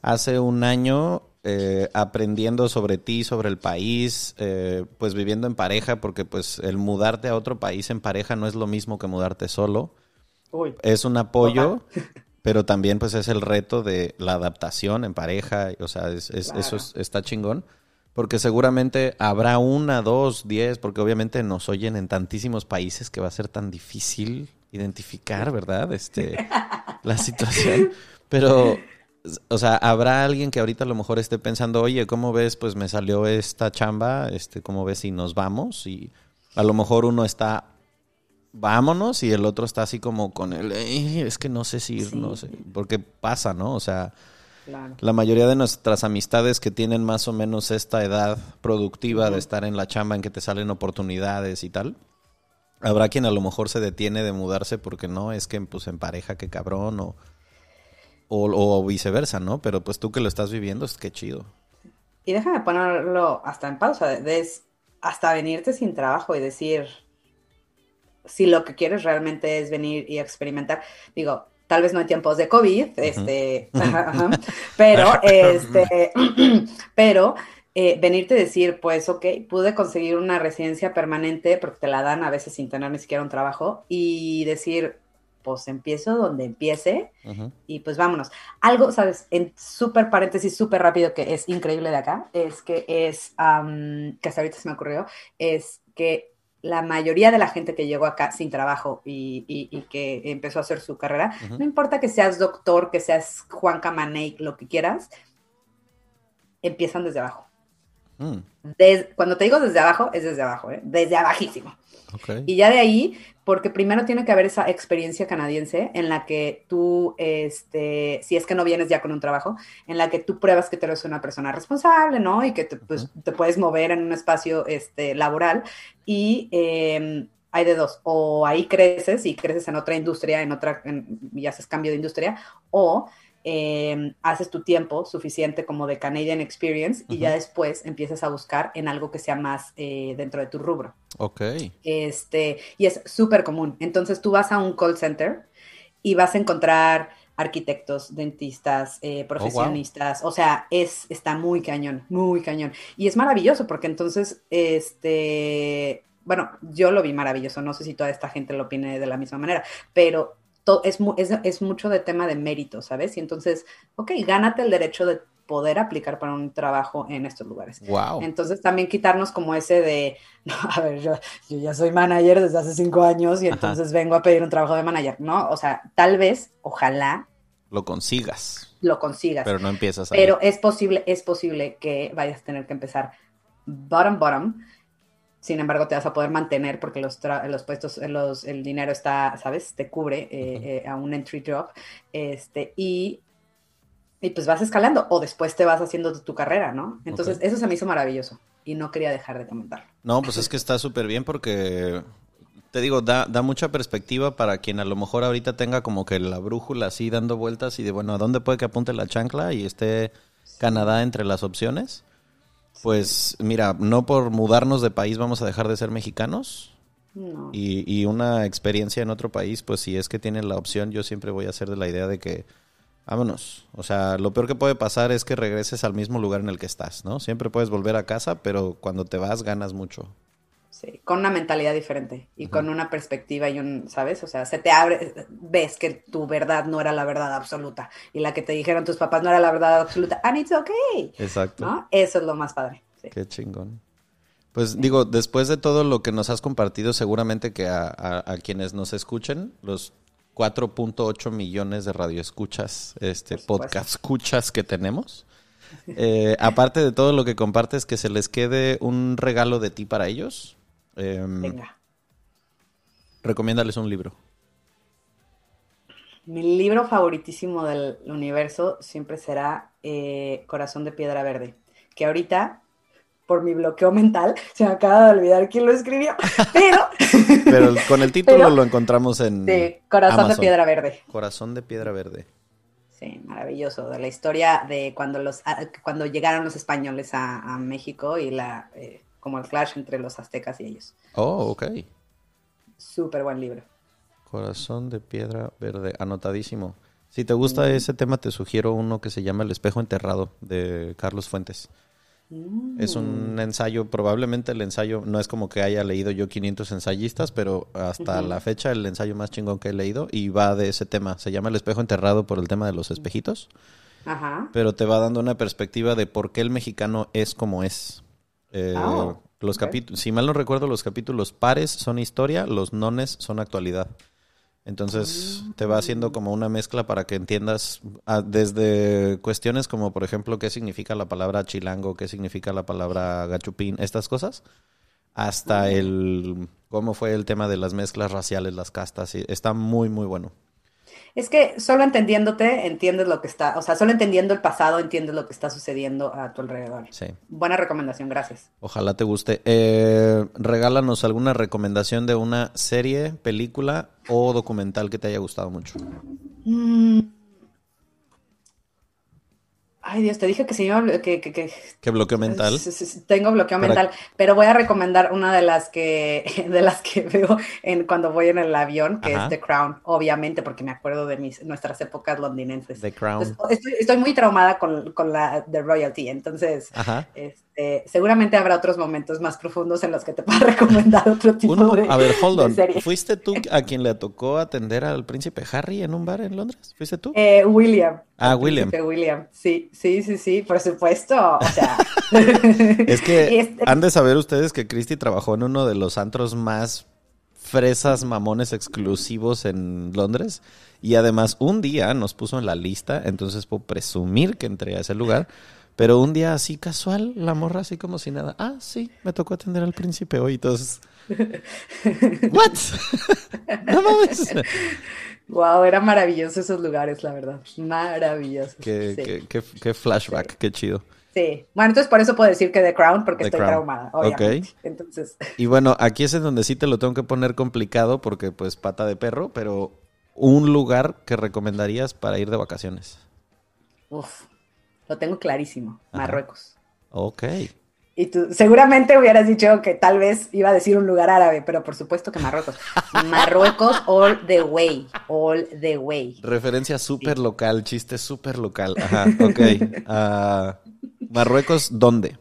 hace un año eh, aprendiendo sobre ti, sobre el país, eh, pues viviendo en pareja, porque pues el mudarte a otro país en pareja no es lo mismo que mudarte solo. Es un apoyo, pero también pues es el reto de la adaptación en pareja, o sea, es, eso está chingón. Porque seguramente habrá una, dos, diez, porque obviamente nos oyen en tantísimos países que va a ser tan difícil identificar, ¿verdad? Este, la situación. Pero o sea, habrá alguien que ahorita a lo mejor esté pensando, oye, ¿cómo ves? Pues me salió esta chamba, este, ¿cómo ves si nos vamos? Y a lo mejor uno está, vámonos, y el otro está así como con el, es que no sé si ir, no sé, porque pasa, ¿no? O sea, la mayoría de nuestras amistades que tienen más o menos esta edad productiva de estar en la chamba en que te salen oportunidades y tal. Habrá quien a lo mejor se detiene de mudarse porque no, es que pues en pareja, qué cabrón, o o, viceversa, ¿no? Pero pues tú que lo estás viviendo, es que chido. Y déjame ponerlo hasta en pausa, hasta venirte sin trabajo y decir si lo que quieres realmente es venir y experimentar. Digo, tal vez no en tiempos de COVID, este, pero, este, pero eh, venirte a decir, pues, ok, pude conseguir una residencia permanente porque te la dan a veces sin tener ni siquiera un trabajo y decir, pues empiezo donde empiece y pues vámonos. Algo, sabes, en súper paréntesis, súper rápido, que es increíble de acá, es que es, que hasta ahorita se me ocurrió, es que la mayoría de la gente que llegó acá sin trabajo y, que empezó a hacer su carrera, no importa que seas doctor, que seas Juan Camaney, lo que quieras, empiezan desde abajo. Mm. cuando te digo desde abajo, es desde abajo, ¿eh? desde abajísimo. Y ya de ahí, porque primero tiene que haber esa experiencia canadiense en la que tú, este, si es que no vienes ya con un trabajo, en la que tú pruebas que tú eres una persona responsable, ¿no? Y que te, pues, te puedes mover en un espacio este, laboral. Y... Em, hay de dos, o ahí creces y creces en otra industria, en otra, y haces cambio de industria, o Em, haces tu tiempo suficiente como de Canadian Experience y ya después empiezas a buscar en algo que sea más eh, dentro de tu rubro. Ok. Este, y es súper común. Entonces tú vas a un call center y vas a encontrar arquitectos, dentistas, eh, oh, profesionistas, o sea, es, está muy cañón, muy cañón. Y es maravilloso porque entonces, este, bueno, yo lo vi maravilloso, no sé si toda esta gente lo opine de la misma manera, pero es, es, mucho de tema de mérito, ¿sabes? Y entonces, ok, gánate el derecho de poder aplicar para un trabajo en estos lugares. Wow. Entonces también quitarnos como ese de, no, a ver, yo, ya soy manager desde hace cinco años y entonces vengo a pedir un trabajo de manager, ¿no? O sea, tal vez, ojalá. Lo consigas. Lo consigas. Pero no empiezas a... Pero es posible, es posible que vayas a tener que empezar bottom, bottom, sin embargo, te vas a poder mantener porque los, los puestos, los, el dinero está, ¿sabes? Te cubre eh, eh, a un entry job. Este, y, y, pues vas escalando o después te vas haciendo tu, carrera, ¿no? Entonces, eso se me hizo maravilloso y no quería dejar de comentarlo. No, pues es que está súper bien porque te digo, da, da mucha perspectiva para quien a lo mejor ahorita tenga como que la brújula así dando vueltas y de, bueno, ¿a dónde puede que apunte la chancla y esté Canadá entre las opciones? Pues mira, no por mudarnos de país vamos a dejar de ser mexicanos. No. Y, una experiencia en otro país, pues si es que tienen la opción, yo siempre voy a ser de la idea de que vámonos. O sea, lo peor que puede pasar es que regreses al mismo lugar en el que estás, ¿no? Siempre puedes volver a casa, pero cuando te vas ganas mucho. Sí, con una mentalidad diferente y con una perspectiva y un, ¿sabes? O sea, se te abre, ves que tu verdad no era la verdad absoluta y la que te dijeron tus papás no era la verdad absoluta, and it's okay. Exacto. ¿no? Eso es lo más padre. Qué chingón. Pues digo, después de todo lo que nos has compartido, seguramente que a, quienes nos escuchen, los 4.8 millones de radioescuchas, este podcast escuchas que tenemos, eh, aparte de todo lo que compartes, que se les quede un regalo de ti para ellos, Em, Venga. Recomiéndales un libro. Mi libro favoritísimo del universo siempre será eh, Corazón de Piedra Verde, que ahorita, por mi bloqueo mental, se me acaba de olvidar quién lo escribió, pero... pero con el título lo encontramos en... Corazón de Piedra Verde. Corazón de Piedra Verde. Sí, maravilloso, de la historia de cuando, los, ah, cuando llegaron los españoles a, México y la... Eh, como el clash entre los aztecas y ellos. Oh, ok. Súper buen libro. Corazón de piedra verde, anotadísimo. Si te gusta ese tema, te sugiero uno que se llama El espejo enterrado de Carlos Fuentes. Es un Mm. ensayo, probablemente el ensayo, no es como que haya leído yo 500 ensayistas, pero hasta la fecha el ensayo más chingón que he leído y va de ese tema. Se llama El espejo enterrado por el tema de los espejitos, Ajá. pero te va dando una perspectiva de por qué el mexicano es como es. Eh, Oh, los capítulos, si mal no recuerdo, los capítulos pares son historia, los nones son actualidad. Entonces te va haciendo como una mezcla para que entiendas ah, desde cuestiones como, por ejemplo, qué significa la palabra chilango, qué significa la palabra gachupín, estas cosas, hasta el cómo fue el tema de las mezclas raciales, las castas. y está muy, muy bueno. Es que solo entendiéndote, entiendes lo que está, o sea, solo entendiendo el pasado, entiendes lo que está sucediendo a tu alrededor. Sí. Buena recomendación, gracias. Ojalá te guste. Eh, regálanos alguna recomendación de una serie, película o documental que te haya gustado mucho. Mm. Ay, Dios, te dije que se iba a- que, que, que- ¿Qué bloqueo mental? Tengo bloqueo Para- mental, pero voy a recomendar una de las que, de las que veo en, cuando voy en el avión, que Ajá. es The Crown, obviamente, porque me acuerdo de mis, nuestras épocas londinenses. The Crown. Entonces, estoy, estoy muy traumada con, con la de Royalty, entonces Ajá. este, seguramente habrá otros momentos más profundos en los que te pueda recomendar otro tipo Uno, de, a ver, hold on. ¿Fuiste tú a quien le tocó atender al príncipe Harry en un bar en Londres? ¿Fuiste tú? Eh, William. Ah, William. William. Sí, sí, sí, sí, por supuesto. O sea. Es que Este- han de saber ustedes que Christy trabajó en uno de los antros más fresas, mamones exclusivos en Londres. Y además un día nos puso en la lista, entonces puedo presumir que entré a ese lugar. Pero un día así casual, la morra así como si nada. Ah, sí, me tocó atender al príncipe hoy. Entonces, ¿what? no mames. Wow, eran maravillosos esos lugares, la verdad. Maravillosos. Qué, sí. qué- qué- qué flashback, qué chido. Sí. Bueno, entonces por eso puedo decir que The Crown, porque The estoy Crown. traumada, Ok. obviamente. Entonces, Y bueno, aquí es en donde sí te lo tengo que poner complicado porque pues pata de perro, pero un lugar que recomendarías para ir de vacaciones. uff, lo tengo clarísimo. Ajá. Marruecos. Ok. Y tú seguramente hubieras dicho que tal vez iba a decir un lugar árabe, pero por supuesto que Marruecos. Marruecos all the way, all the way. Referencia súper local, chiste súper local. Ajá, ok. Ah, Marruecos, ¿dónde?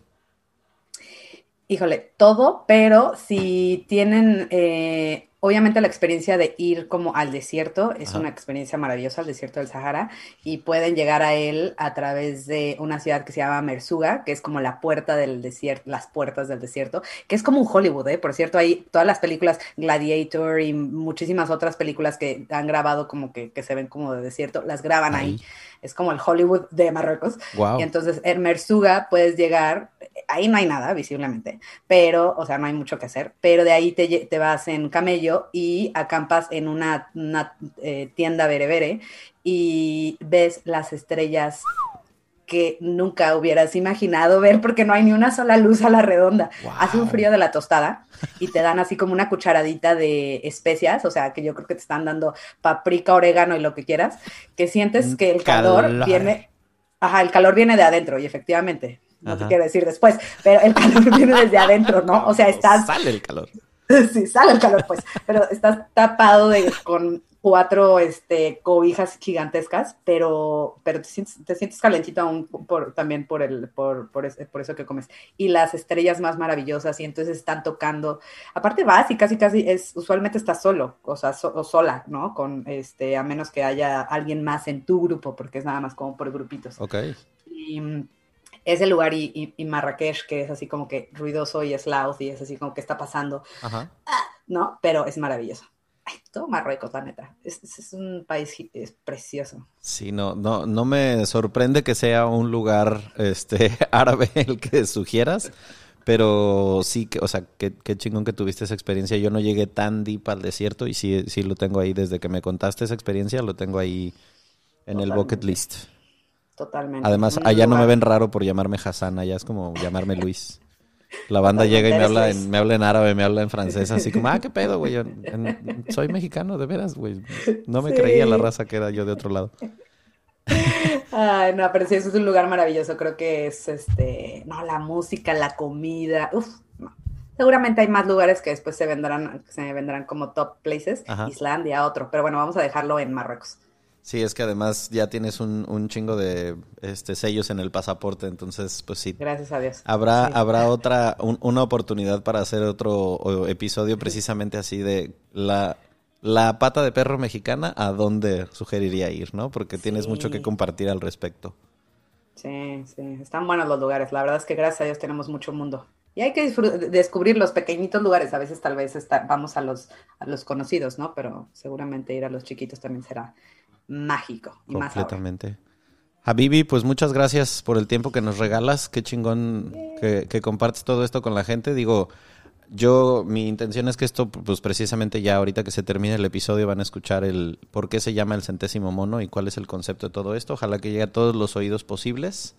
Híjole, todo, pero si tienen, eh, obviamente la experiencia de ir como al desierto es Ajá. una experiencia maravillosa, al desierto del Sahara, y pueden llegar a él a través de una ciudad que se llama Mersuga, que es como la puerta del desierto, las puertas del desierto, que es como un Hollywood, ¿eh? Por cierto, hay todas las películas Gladiator y muchísimas otras películas que han grabado como que, que se ven como de desierto, las graban ahí. Ahí. Es como el Hollywood de Marruecos. Wow. Y entonces en Mersuga puedes llegar, ahí no hay nada visiblemente, pero, o sea, no hay mucho que hacer, pero de ahí te, te vas en camello y acampas en una, una, eh, tienda berebere y ves las estrellas que nunca hubieras imaginado ver porque no hay ni una sola luz a la redonda. Wow. Hace un frío de la tostada y te dan así como una cucharadita de especias, o sea, que yo creo que te están dando paprika, orégano y lo que quieras, que sientes que el calor, calor. viene, ajá, el calor viene de adentro y efectivamente, no Ajá. te quiero decir después, pero el calor viene desde adentro, ¿no? O sea, estás, Sale el calor. sí, sale el calor pues, pero estás tapado de, con cuatro este, cobijas gigantescas, pero, pero te, sientes, te sientes calentito aún por, también por, el, por, por, ese- por eso que comes. Y las estrellas más maravillosas y entonces están tocando. Aparte vas y casi casi es, usualmente estás solo, o sea, so- o sola, ¿no? Con, este, a menos que haya alguien más en tu grupo, porque es nada más como por grupitos. Ok. Y ese lugar y, y, y Marrakech, que es así como que ruidoso y es loud y es así como que está pasando, Ajá. ¿no? Pero es maravilloso. Todo Marruecos, la neta. Es, es- un país es precioso. Sí, no, no, no me sorprende que sea un lugar este árabe el que sugieras, pero sí que, o sea, qué, qué chingón que tuviste esa experiencia. Yo no llegué tan deep al desierto y sí, sí lo tengo ahí desde que me contaste esa experiencia, lo tengo ahí en el bucket list. Totalmente. Además, allá no me ven raro por llamarme Hassan, allá es como llamarme Luis. La banda llega y me habla, en, me habla en árabe, me habla en francés, así como, ah, qué pedo, güey. yo- en- soy mexicano, de veras, güey. No me Sí. creía la raza que era yo de otro lado. Ay, no, pero sí, eso es un lugar maravilloso. Creo que es este, no, la música, la comida. Uf, no. Seguramente hay más lugares que después se vendrán, se vendrán como top places. Ajá. Islandia, otro. Pero bueno, vamos a dejarlo en Marruecos. Sí, es que además ya tienes un, un chingo de este, sellos en el pasaporte, entonces pues sí. Gracias a Dios. Habrá, habrá otra, una oportunidad para hacer otro episodio precisamente así de la, la pata de perro mexicana, ¿a dónde sugeriría ir, no? Porque tienes mucho que compartir al respecto. Sí, sí, están buenos los lugares. La verdad es que gracias a Dios tenemos mucho mundo. Y hay que descubrir los pequeñitos lugares. A veces tal vez vamos a los, a los conocidos, ¿no? Pero seguramente ir a los chiquitos también será mágico. Y Completamente. Habibi, pues muchas gracias por el tiempo que nos regalas. Qué chingón que, que, compartes todo esto con la gente. Digo, yo, mi intención es que esto, pues precisamente ya ahorita que se termine el episodio van a escuchar el por qué se llama el centésimo mono y cuál es el concepto de todo esto. Ojalá que llegue a todos los oídos posibles.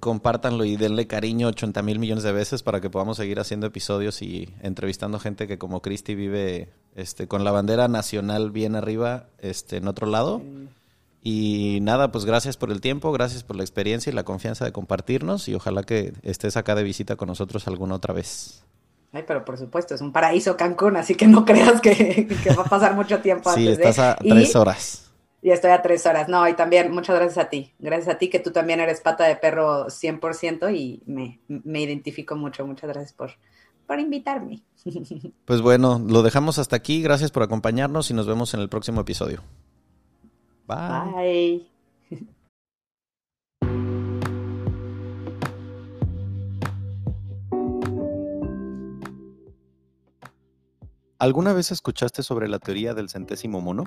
Compártanlo y denle cariño 80 mil millones de veces para que podamos seguir haciendo episodios y entrevistando gente que como Cristi vive este, con la bandera nacional bien arriba este, en otro lado. Y nada, pues gracias por el tiempo, gracias por la experiencia y la confianza de compartirnos y ojalá que estés acá de visita con nosotros alguna otra vez. Ay, pero por supuesto, es un paraíso Cancún, así que no creas que, va a pasar mucho tiempo sí, estás a tres horas. Y estoy a tres horas. No, y también muchas gracias a ti. Gracias a ti que tú también eres pata de perro 100% y me, me identifico mucho. Muchas gracias por, por invitarme. Pues bueno, lo dejamos hasta aquí. Gracias por acompañarnos y nos vemos en el próximo episodio. Bye. ¿Alguna vez escuchaste sobre la teoría del centésimo mono?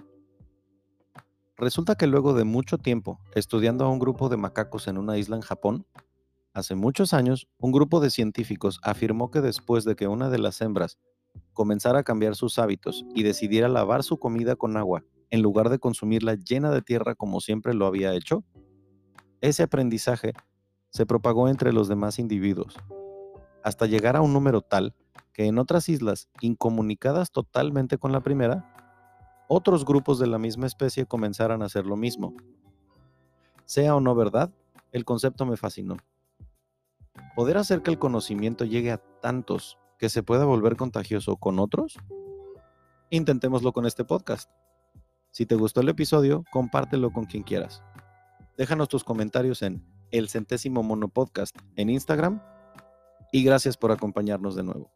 Resulta que luego de mucho tiempo estudiando a un grupo de macacos en una isla en Japón, hace muchos años un grupo de científicos afirmó que después de que una de las hembras comenzara a cambiar sus hábitos y decidiera lavar su comida con agua en lugar de consumirla llena de tierra como siempre lo había hecho, ese aprendizaje se propagó entre los demás individuos, hasta llegar a un número tal que en otras islas, incomunicadas totalmente con la primera, otros grupos de la misma especie comenzaran a hacer lo mismo. Sea o no verdad, el concepto me fascinó. ¿Poder hacer que el conocimiento llegue a tantos que se pueda volver contagioso con otros? Intentémoslo con este podcast. Si te gustó el episodio, compártelo con quien quieras. Déjanos tus comentarios en el centésimo mono podcast en Instagram y gracias por acompañarnos de nuevo.